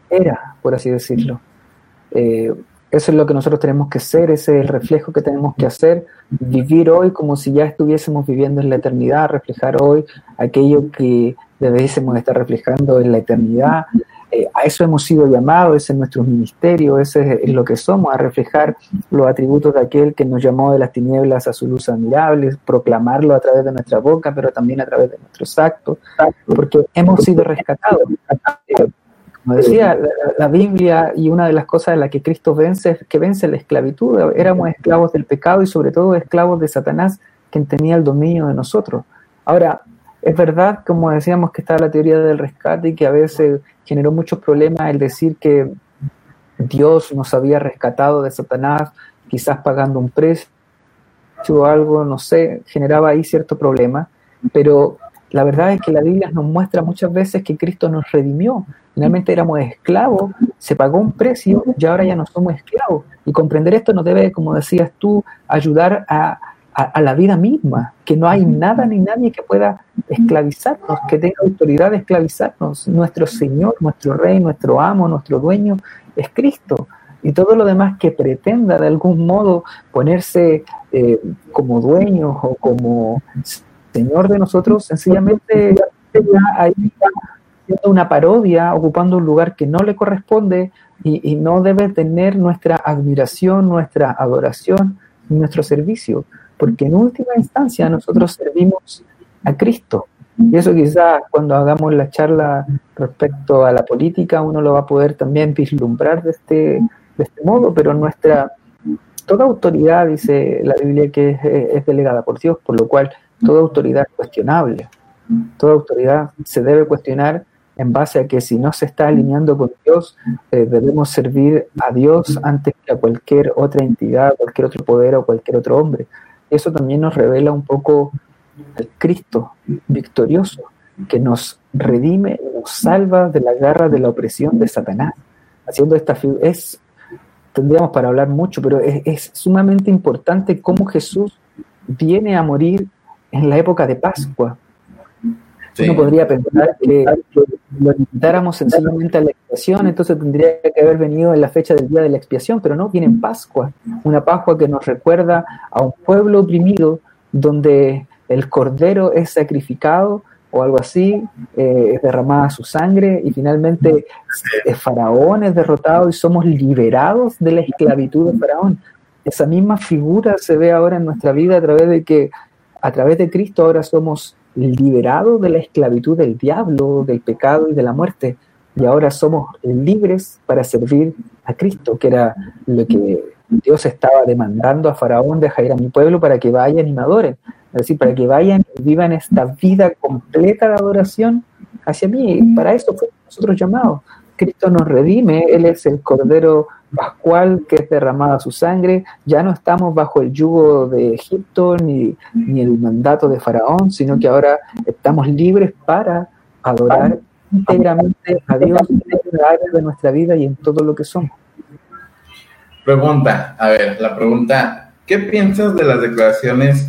era, por así decirlo. Eh, eso es lo que nosotros tenemos que ser, ese es el reflejo que tenemos que hacer, vivir hoy como si ya estuviésemos viviendo en la eternidad, reflejar hoy aquello que debiésemos estar reflejando en la eternidad. Eh, a eso hemos sido llamados, ese es nuestro ministerio, ese es lo que somos, a reflejar los atributos de aquel que nos llamó de las tinieblas a su luz admirable, proclamarlo a través de nuestra boca, pero también a través de nuestros actos, porque hemos sido rescatados. Como decía la, Biblia, y una de las cosas en las que Cristo vence que vence la esclavitud. Éramos esclavos del pecado y sobre todo esclavos de Satanás, quien tenía el dominio de nosotros. Ahora, es verdad, como decíamos, que está la teoría del rescate y que a veces generó muchos problemas el decir que Dios nos había rescatado de Satanás, quizás pagando un precio o algo, no sé, generaba ahí cierto problema, pero la verdad es que la Biblia nos muestra muchas veces que Cristo nos redimió. Finalmente éramos esclavos, se pagó un precio y ahora ya no somos esclavos. Y comprender esto nos debe, como decías tú, ayudar a, a, la vida misma, que no hay nada ni nadie que pueda esclavizarnos, que tenga autoridad de esclavizarnos. Nuestro Señor, nuestro Rey, nuestro amo, nuestro dueño es Cristo. Y todo lo demás que pretenda de algún modo ponerse eh, como dueño o como Señor de nosotros, sencillamente ahí está haciendo una parodia, ocupando un lugar que no le corresponde y, y no debe tener nuestra admiración, nuestra adoración, nuestro servicio porque en última instancia nosotros servimos a Cristo. Y eso quizás cuando hagamos la charla respecto a la política uno lo va a poder también vislumbrar de este, de este modo, pero nuestra, toda autoridad, dice la Biblia, que es, delegada por Dios, por lo cual toda autoridad es cuestionable. Toda autoridad se debe cuestionar en base a que si no se está alineando con Dios, eh, debemos servir a Dios antes que a cualquier otra entidad, cualquier otro poder o cualquier otro hombre eso también nos revela un poco al Cristo victorioso, que nos redime, nos salva de la garra de la opresión de Satanás. Haciendo esta es tendríamos para hablar mucho, pero es, sumamente importante cómo Jesús viene a morir en la época de Pascua. Uno podría pensar que, lo limitáramos sencillamente a la expiación, entonces tendría que haber venido en la fecha del día de la expiación, pero no, viene en Pascua, una Pascua que nos recuerda a un pueblo oprimido donde el cordero es sacrificado o algo así, eh, es derramada su sangre y finalmente el Faraón es derrotado y somos liberados de la esclavitud de Faraón. Esa misma figura se ve ahora en nuestra vida a través de que a través de Cristo ahora somos liberados de la esclavitud del diablo, del pecado y de la muerte. Y ahora somos libres para servir a Cristo, que era lo que Dios estaba demandando a Faraón, dejar ir a mi pueblo para que vayan y me adoren. Es decir, para que vayan y vivan esta vida completa de adoración hacia mí. Para eso fue nosotros llamados. Cristo nos redime, Él es el Cordero Pascual que es derramada su sangre. Ya no estamos bajo el yugo de Egipto ni, ni el mandato de Faraón, sino que ahora estamos libres para adorar íntegramente a Dios en cada área de nuestra vida y en todo lo que somos. Pregunta, a ver, la pregunta, ¿qué piensas de las declaraciones?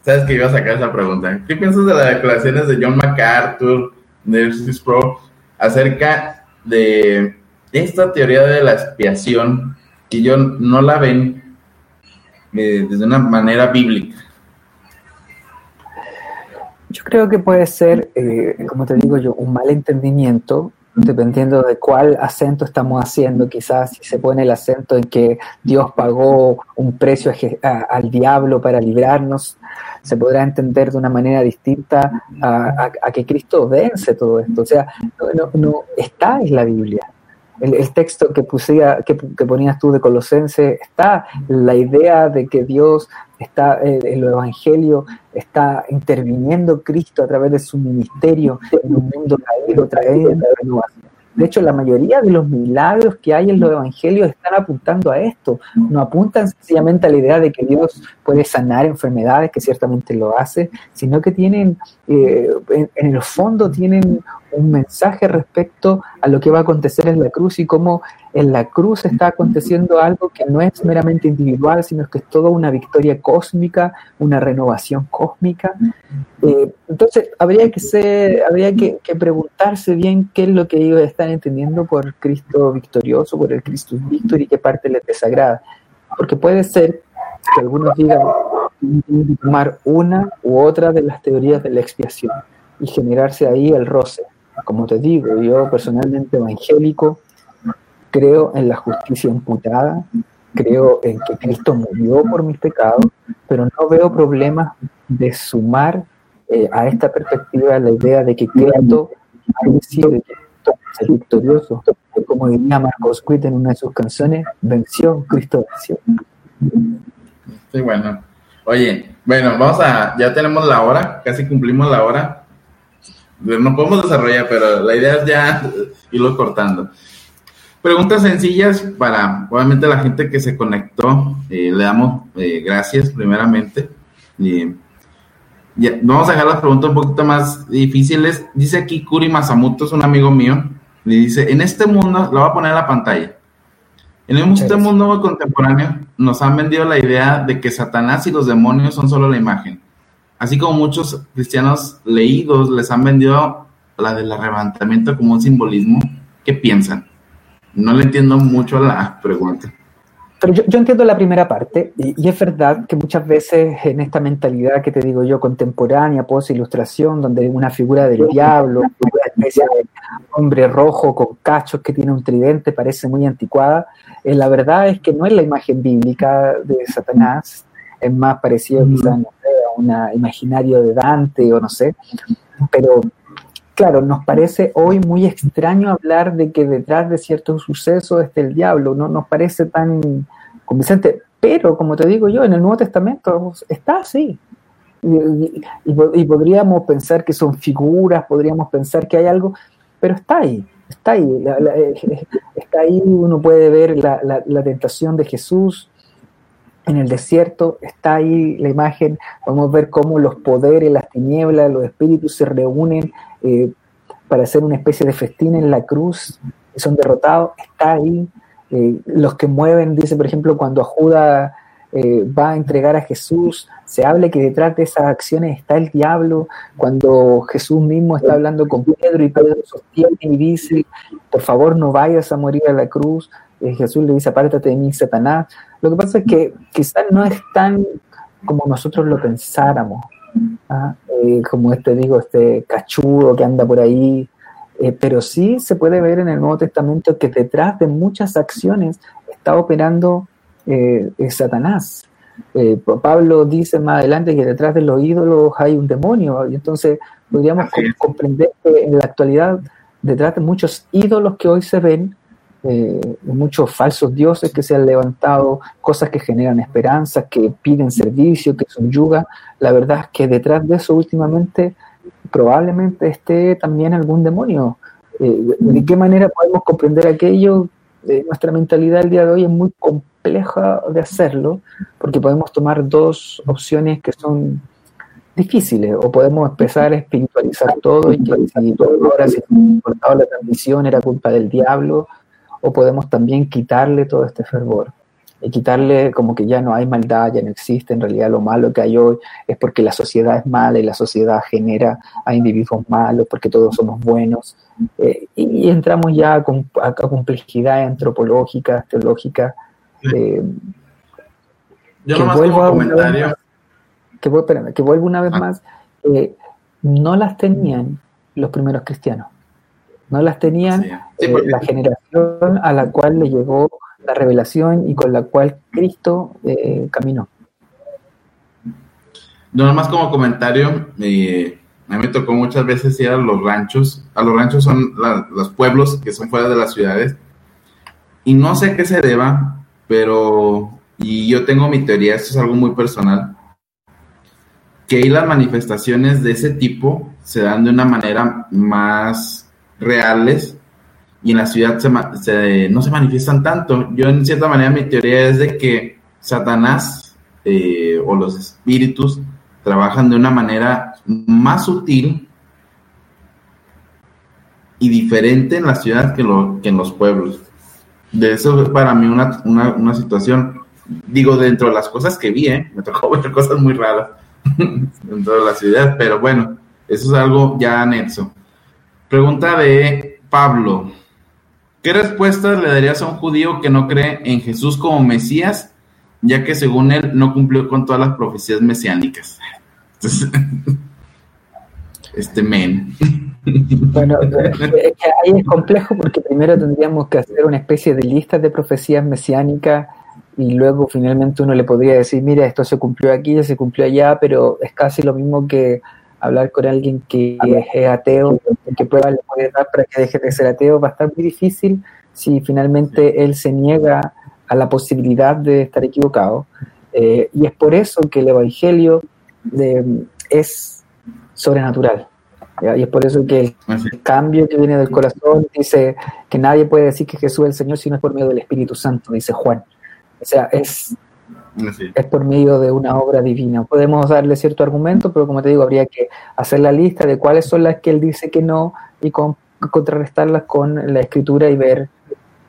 Sabes que iba a sacar esa pregunta. ¿Qué piensas de las declaraciones de John MacArthur, de Pro, acerca de esta teoría de la expiación que yo no la ven eh, desde una manera bíblica? Yo creo que puede ser, eh, como te digo yo, un mal entendimiento, dependiendo de cuál acento estamos haciendo. Quizás si se pone el acento en que Dios pagó un precio al diablo para librarnos, se podrá entender de una manera distinta a, que Cristo vence todo esto. O sea, no, está en la Biblia. El, texto que, pusía, que, que, ponías tú de Colosense está la idea de que Dios está eh, el Evangelio, está interviniendo Cristo a través de su ministerio en un mundo caído, trayendo renovación. De hecho, la mayoría de los milagros que hay en los evangelios están apuntando a esto. No apuntan sencillamente a la idea de que Dios puede sanar enfermedades, que ciertamente lo hace, sino que tienen, eh, en, el fondo, tienen un mensaje respecto a lo que va a acontecer en la cruz y cómo en la cruz está aconteciendo algo que no es meramente individual, sino que es toda una victoria cósmica, una renovación cósmica. Eh, entonces, habría que ser, habría que, preguntarse bien qué es lo que ellos están entendiendo por Cristo victorioso, por el Cristo victor y qué parte les desagrada. Porque puede ser que algunos digan tomar una u otra de las teorías de la expiación y generarse ahí el roce como te digo, yo personalmente evangélico, creo en la justicia imputada, creo en que Cristo murió por mis pecados, pero no veo problemas de sumar eh, a esta perspectiva la idea de que Cristo ha de que es victorioso. Como diría Marcos Witt en una de sus canciones, venció, Cristo venció. Sí, bueno. Oye, bueno, vamos a, ya tenemos la hora, casi cumplimos la hora. No podemos desarrollar, pero la idea es ya irlo cortando. Preguntas sencillas para, obviamente, la gente que se conectó. Eh, le damos eh, gracias, primeramente. vamos a dejar las preguntas un poquito más difíciles. Dice aquí Kuri Masamuto, es un amigo mío. Le dice: En este mundo, lo voy a poner en la pantalla. En este mundo contemporáneo nos han vendido la idea de que Satanás y los demonios son solo la imagen así como muchos cristianos leídos les han vendido la del arrebatamiento como un simbolismo, ¿qué piensan? No le entiendo mucho la pregunta. Pero yo, entiendo la primera parte, y, es verdad que muchas veces en esta mentalidad que te digo yo, contemporánea, post-ilustración, donde hay una figura del diablo, una especie de hombre rojo con cachos que tiene un tridente, parece muy anticuada, eh, la verdad es que no es la imagen bíblica de Satanás, es más parecido quizás no a un imaginario de Dante o no sé, pero claro, nos parece hoy muy extraño hablar de que detrás de ciertos sucesos está el diablo, no nos parece tan convincente, pero como te digo yo, en el Nuevo Testamento está así. Y, podríamos pensar que son figuras, podríamos pensar que hay algo, pero está ahí, está ahí, eh, está ahí, uno puede ver la tentación de Jesús, en el desierto, está ahí la imagen, podemos ver cómo los poderes, las tinieblas, los espíritus se reúnen eh, para hacer una especie de festín en la cruz y son derrotados, está ahí. Eh, los que mueven, dice por ejemplo, cuando Judas eh, va a entregar a Jesús, se habla que detrás de esas acciones está el diablo, cuando Jesús mismo está hablando con Pedro y Pedro sostiene y dice, por favor no vayas a morir a la cruz, Jesús le dice, apártate de mí, Satanás. Lo que pasa es que quizás no es tan como nosotros lo pensáramos. ¿ah? eh, como este digo, este cachudo que anda por ahí, eh, pero sí se puede ver en el Nuevo Testamento que detrás de muchas acciones está operando eh, Satanás. Pablo dice más adelante que detrás de los ídolos hay un demonio, y entonces podríamos comprender que en la actualidad, detrás de muchos ídolos que hoy se ven, eh, muchos falsos dioses que se han levantado, cosas que generan esperanza, que piden servicio, que subyugan. La verdad es que detrás de eso últimamente probablemente esté también algún demonio. Eh, ¿De qué manera podemos comprender aquello? Eh, nuestra mentalidad el día de hoy es muy compleja de hacerlo, porque podemos tomar dos opciones que son difíciles, o podemos empezar a espiritualizar todo y que si todo ahora se ha la transmisión era culpa del diablo, o podemos también quitarle todo este fervor y quitarle como que ya no hay maldad, ya no existe, en realidad lo malo que hay hoy es porque la sociedad es mala y la sociedad genera a individuos malos porque todos somos buenos eh, y, entramos ya a, a, complejidad antropológica, teológica. Eh, Yo que vuelvo a comentario. que, que vuelvo una vez ah. más, eh, no las tenían los primeros cristianos no las tenían eh, la generación a la cual le llegó la revelación y con la cual Cristo eh, caminó. No, más como comentario, a mí me tocó muchas veces ir a los ranchos. A los ranchos son los pueblos que son fuera de las ciudades. Y no sé qué se deba, pero, y yo tengo mi teoría, esto es algo muy personal, que ahí las manifestaciones de ese tipo se dan de una manera más reales y en la ciudad se, no se manifiestan tanto. Yo en cierta manera mi teoría es de que Satanás eh, o los espíritus trabajan de una manera más sutil y diferente en la ciudad que, en los pueblos. De eso es para mí una, una, situación, digo, dentro de las cosas que vi, ¿eh? me tocó ver cosas muy raras dentro de la ciudad, pero bueno, eso es algo ya anexo. Pregunta de Pablo. ¿Qué respuesta le darías a un judío que no cree en Jesús como Mesías, ya que según él no cumplió con todas las profecías mesiánicas? este men. Bueno, es que ahí es complejo porque primero tendríamos que hacer una especie de lista de profecías mesiánicas y luego finalmente uno le podría decir, mira, esto se cumplió aquí, se cumplió allá, pero es casi lo mismo que hablar con alguien que es ateo, que prueba le puede dar para que deje de ser ateo, va a estar muy difícil si finalmente él se niega a la posibilidad de estar equivocado. Eh, y es por eso que el Evangelio es sobrenatural. Y es por eso que el, el, cambio que viene del corazón dice que nadie puede decir que Jesús es el Señor si no es por medio del Espíritu Santo, dice Juan. O sea, es es por medio de una obra divina. Podemos darle cierto argumento, pero como te digo, habría que hacer la lista de cuáles son las que él dice que no y contrarrestarlas con la escritura y ver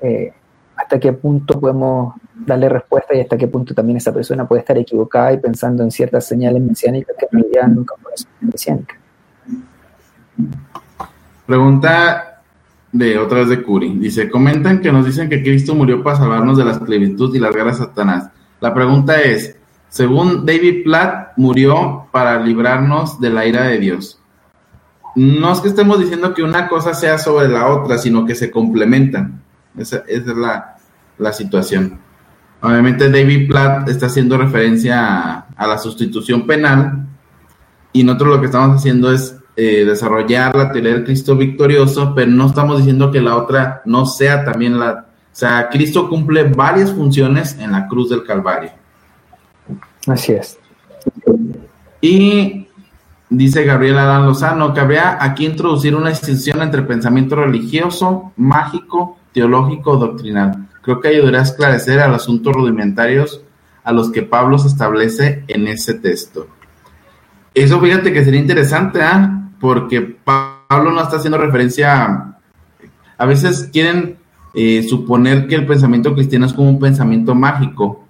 eh, hasta qué punto podemos darle respuesta y hasta qué punto también esa persona puede estar equivocada y pensando en ciertas señales mesiánicas que en realidad nunca fueron mesiánicas. Pregunta de otra vez de Curi. Dice, comentan que nos dicen que Cristo murió para salvarnos de la esclavitud y largar a Satanás. La pregunta es, según David Platt, murió para librarnos de la ira de Dios. No es que estemos diciendo que una cosa sea sobre la otra, sino que se complementan. Esa, es la, situación. Obviamente David Platt está haciendo referencia a, la sustitución penal y nosotros lo que estamos haciendo es eh, desarrollar la teoría del Cristo victorioso, pero no estamos diciendo que la otra no sea también la, o sea, Cristo cumple varias funciones en la cruz del Calvario. Así es. Y dice Gabriel Adán Lozano que habría aquí introducir una distinción entre pensamiento religioso, mágico, teológico, doctrinal. Creo que ayudaría a esclarecer a los asuntos rudimentarios a los que Pablo se establece en ese texto. Eso fíjate que sería interesante, ¿ah? porque Pablo no está haciendo referencia a, a veces quieren eh, suponer que el pensamiento cristiano es como un pensamiento mágico.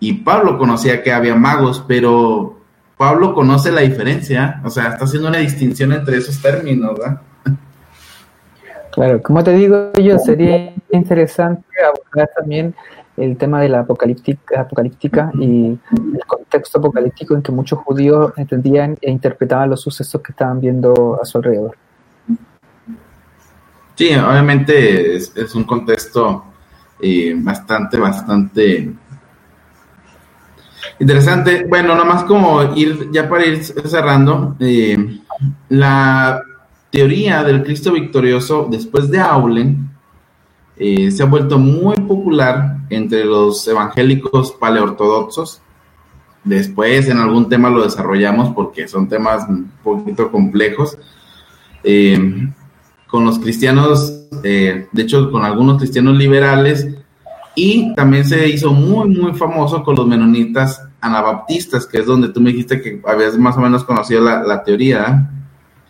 Y Pablo conocía que había magos, pero Pablo conoce la diferencia, o sea, está haciendo una distinción entre esos términos, ¿verdad? Claro, como te digo yo, sería interesante abordar también el tema de la apocalíptica, apocalíptica y el contexto apocalíptico en que muchos judíos entendían e interpretaban los sucesos que estaban viendo a su alrededor. Sí, obviamente es, un contexto eh, bastante, bastante interesante. Bueno, nomás como ir, ya para ir cerrando, eh, la teoría del Cristo victorioso después de Aulen eh, se ha vuelto muy popular entre los evangélicos paleortodoxos. Después en algún tema lo desarrollamos porque son temas un poquito complejos. Con los cristianos, eh, de hecho con algunos cristianos liberales, y también se hizo muy, muy famoso con los menonitas anabaptistas, que es donde tú me dijiste que habías más o menos conocido la, teoría.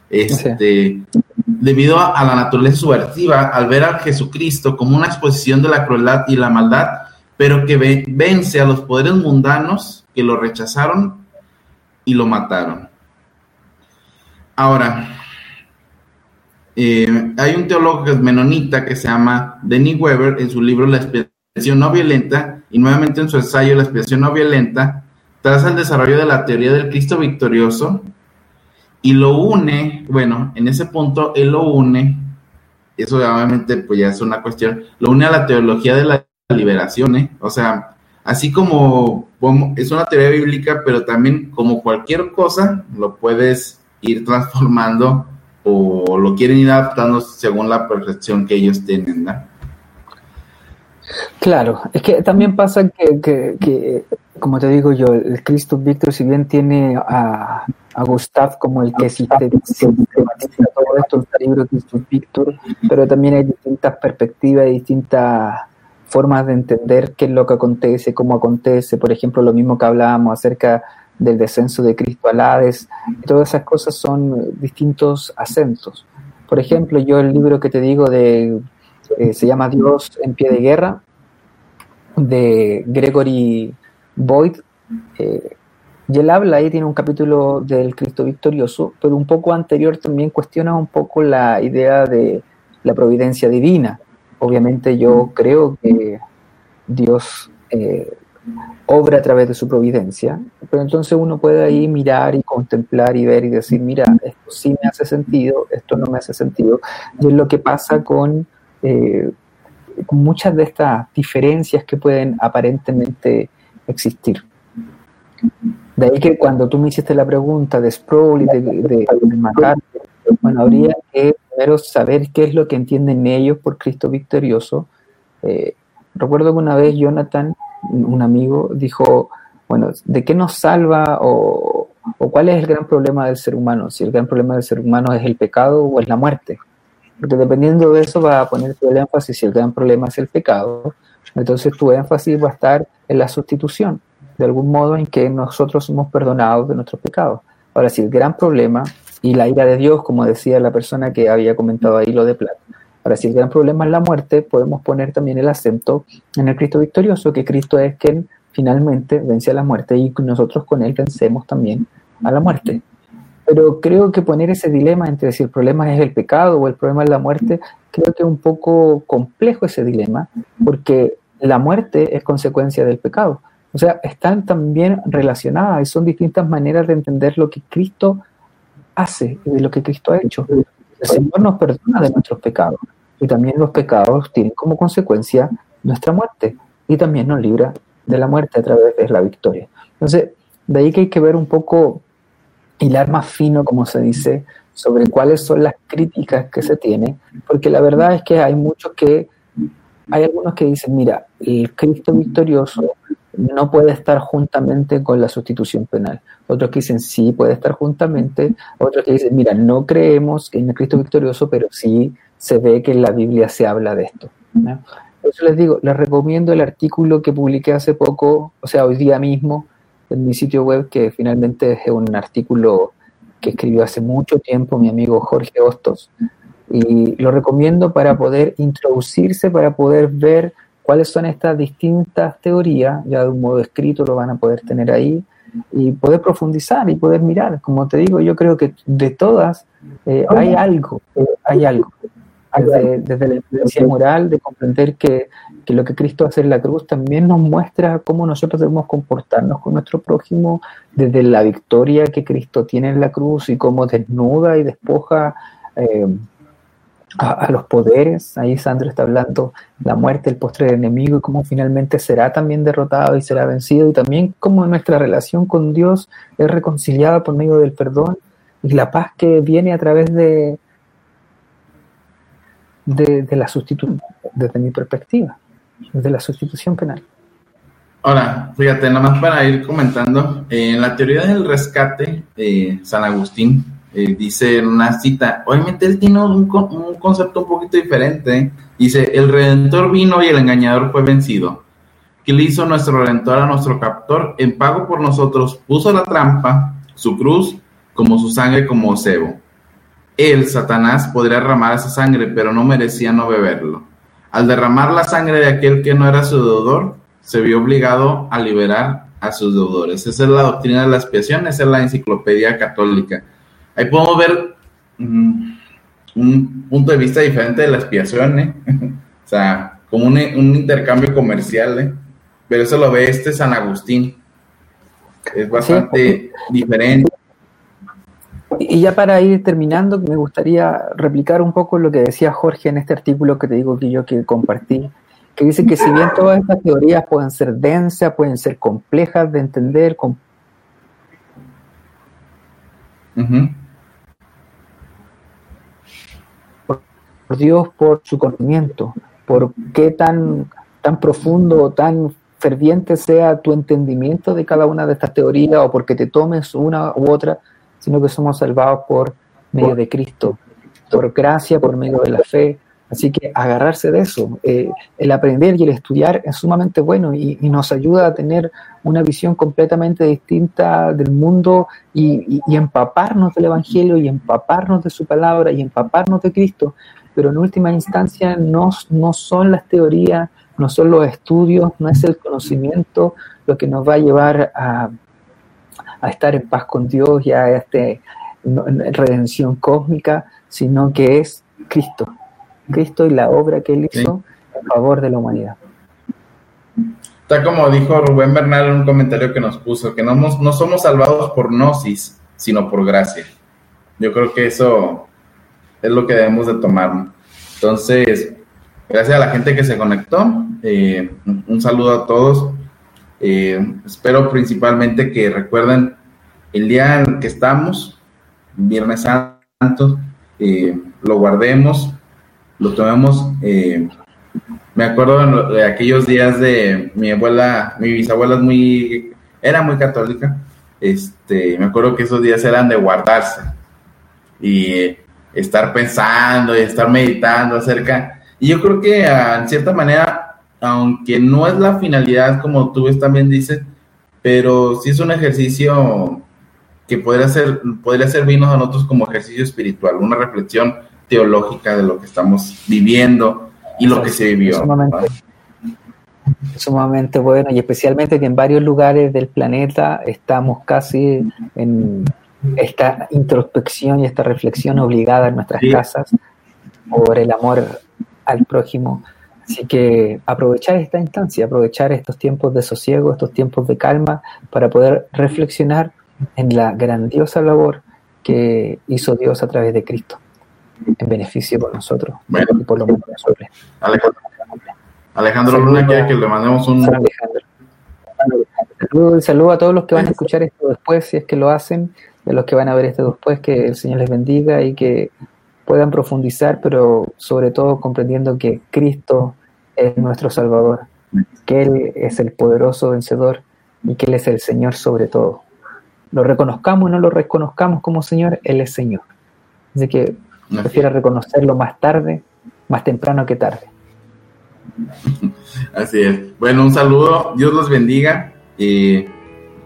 Este, Debido a, la naturaleza subversiva, al ver a Jesucristo como una exposición de la crueldad y la maldad, pero que vence a los poderes mundanos que lo rechazaron y lo mataron. Ahora, eh, hay un teólogo que es menonita que se llama Denis Weber en su libro La expiación no violenta y nuevamente en su ensayo La expiación no violenta, tras el desarrollo de la teoría del Cristo victorioso y lo une, bueno, en ese punto él lo une, eso obviamente pues ya es una cuestión, lo une a la teología de la liberación, ¿eh? O sea, así como es una teoría bíblica, pero también como cualquier cosa, lo puedes ir transformando o lo quieren ir adaptando según la percepción que ellos tienen, ¿no? Claro, es que también pasa que, como te digo yo, el Cristo Víctor, si bien tiene a, a Gustav como el que sistematiza todo esto, el libro Cristo Víctor, pero también hay distintas perspectivas, distintas formas de entender qué es lo que acontece, cómo acontece, por ejemplo, lo mismo que hablábamos acerca del descenso de Cristo al Hades, todas esas cosas son distintos acentos. Por ejemplo, yo el libro que te digo de eh, se llama Dios en pie de guerra, de Gregory Boyd, eh, y él habla ahí, tiene un capítulo del Cristo victorioso, pero un poco anterior también cuestiona un poco la idea de la providencia divina. Obviamente yo creo que Dios eh, obra a través de su providencia, pero entonces uno puede ahí mirar y contemplar y ver y decir, mira, esto sí me hace sentido, esto no me hace sentido. Y es lo que pasa con, eh, muchas de estas diferencias que pueden aparentemente existir. De ahí que cuando tú me hiciste la pregunta de Sproul y de, de, bueno, habría que primero saber qué es lo que entienden ellos por Cristo victorioso. Eh, recuerdo que una vez Jonathan un amigo, dijo, bueno, ¿de qué nos salva o, cuál es el gran problema del ser humano? Si el gran problema del ser humano es el pecado o es la muerte. Porque dependiendo de eso va a poner el énfasis, si el gran problema es el pecado, entonces tu énfasis va a estar en la sustitución, de algún modo en que nosotros somos perdonados de nuestros pecados. Ahora, si el gran problema y la ira de Dios, como decía la persona que había comentado ahí lo de plata, Ahora, si el gran problema es la muerte, podemos poner también el acento en el Cristo victorioso, que Cristo es quien finalmente vence a la muerte y nosotros con él vencemos también a la muerte. Pero creo que poner ese dilema entre si el problema es el pecado o el problema es la muerte, creo que es un poco complejo ese dilema, porque la muerte es consecuencia del pecado. O sea, están también relacionadas y son distintas maneras de entender lo que Cristo hace y de lo que Cristo ha hecho. El Señor nos perdona de nuestros pecados, y también los pecados tienen como consecuencia nuestra muerte y también nos libra de la muerte a través de la victoria. Entonces, de ahí que hay que ver un poco, hilar más fino, como se dice, sobre cuáles son las críticas que se tienen, porque la verdad es que hay muchos que, hay algunos que dicen, mira, el Cristo victorioso no puede estar juntamente con la sustitución penal. Otros que dicen sí puede estar juntamente, otros que dicen, mira, no creemos en el Cristo victorioso, pero sí se ve que en la Biblia se habla de esto. Por eso les digo, les recomiendo el artículo que publiqué hace poco, o sea, hoy día mismo, en mi sitio web, que finalmente es un artículo que escribió hace mucho tiempo mi amigo Jorge Hostos. Y lo recomiendo para poder introducirse, para poder ver cuáles son estas distintas teorías, ya de un modo escrito lo van a poder tener ahí, y poder profundizar y poder mirar. Como te digo, yo creo que de todas eh, hay algo, eh, hay algo. Desde, la influencia moral, de comprender que, que, lo que Cristo hace en la cruz también nos muestra cómo nosotros debemos comportarnos con nuestro prójimo, desde la victoria que Cristo tiene en la cruz y cómo desnuda y despoja eh, a, los poderes. Ahí Sandro está hablando la muerte, el postre del enemigo y cómo finalmente será también derrotado y será vencido. Y también cómo nuestra relación con Dios es reconciliada por medio del perdón y la paz que viene a través de, de, la sustitución, desde mi perspectiva, desde la sustitución penal. Ahora, fíjate, nada más para ir comentando, en la teoría del rescate, de San Agustín eh, dice en una cita, obviamente él tiene un, concepto un poquito diferente, dice, el redentor vino y el engañador fue vencido. ¿Qué le hizo nuestro redentor a nuestro captor? En pago por nosotros puso la trampa, su cruz, como su sangre como cebo. Él, Satanás, podría derramar esa sangre, pero no merecía no beberlo. Al derramar la sangre de aquel que no era su deudor, se vio obligado a liberar a sus deudores. Esa es la doctrina de la expiación, esa es la enciclopedia católica. Ahí podemos ver mm, un punto de vista diferente de la expiación, ¿eh? o sea, como un, intercambio comercial, ¿eh? pero eso lo ve este San Agustín. Es bastante diferente. Y ya para ir terminando, me gustaría replicar un poco lo que decía Jorge en este artículo que te digo que yo que compartí, que dice que si bien todas estas teorías pueden ser densas, pueden ser complejas de entender, por Dios por su conocimiento, por qué tan, tan profundo o tan ferviente sea tu entendimiento de cada una de estas teorías o porque te tomes una u otra, sino que somos salvados por medio de Cristo, por gracia, por medio de la fe. Así que agarrarse de eso, eh, el aprender y el estudiar es sumamente bueno y, nos ayuda a tener una visión completamente distinta del mundo y, y, empaparnos del Evangelio y empaparnos de su palabra y empaparnos de Cristo pero en última instancia no, no son las teorías, no son los estudios, no es el conocimiento lo que nos va a llevar a, a estar en paz con Dios y a esta redención cósmica, sino que es Cristo. Cristo y la obra que Él hizo en favor de la humanidad. Está como dijo Rubén Bernal en un comentario que nos puso, que no, no somos salvados por gnosis, sino por gracia. Yo creo que eso es lo que debemos de tomar. Entonces, gracias a la gente que se conectó, eh, un saludo a todos. Eh, espero principalmente que recuerden el día en que estamos, Viernes Santo, eh, lo guardemos, lo tomemos. me acuerdo de aquellos días de mi abuela, mi bisabuela es muy, era muy católica. Este, me acuerdo que esos días eran de guardarse. Y estar pensando y estar meditando acerca. Y yo creo que ah, en cierta manera, aunque no es la finalidad como tú también dices, pero sí es un ejercicio que podría ser, podría servirnos a nosotros como ejercicio espiritual, una reflexión teológica de lo que estamos viviendo y lo que se vivió. Sumamente, sumamente bueno, y especialmente que en varios lugares del planeta estamos casi en esta introspección y esta reflexión obligada en nuestras casas por el amor al prójimo. Así que aprovechar esta instancia, aprovechar estos tiempos de sosiego, estos tiempos de calma, para poder reflexionar en la grandiosa labor que hizo Dios a través de Cristo, en beneficio por nosotros y por lo menos nosotros. Alejandro, Luna quiere que le mandemos un... Saludo, saludo a todos los que van a escuchar esto después, si es que lo hacen, de los que van a ver esto después, que el Señor les bendiga y que puedan profundizar, pero sobre todo comprendiendo que Cristo es nuestro Salvador, que Él es el poderoso vencedor y que Él es el Señor sobre todo. Lo reconozcamos o no lo reconozcamos como Señor, Él es Señor. Así que prefiero reconocerlo más tarde, más temprano que tarde. Así es. Bueno, un saludo, Dios los bendiga. y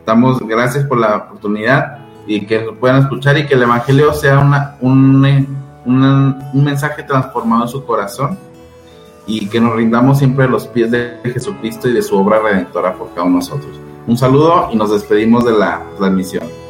damos gracias por la oportunidad y que lo puedan escuchar y que el Evangelio sea una, un, un mensaje transformado en su corazón y que nos rindamos siempre a los pies de Jesucristo y de su obra redentora por cada uno de nosotros. Un saludo y nos despedimos de la transmisión.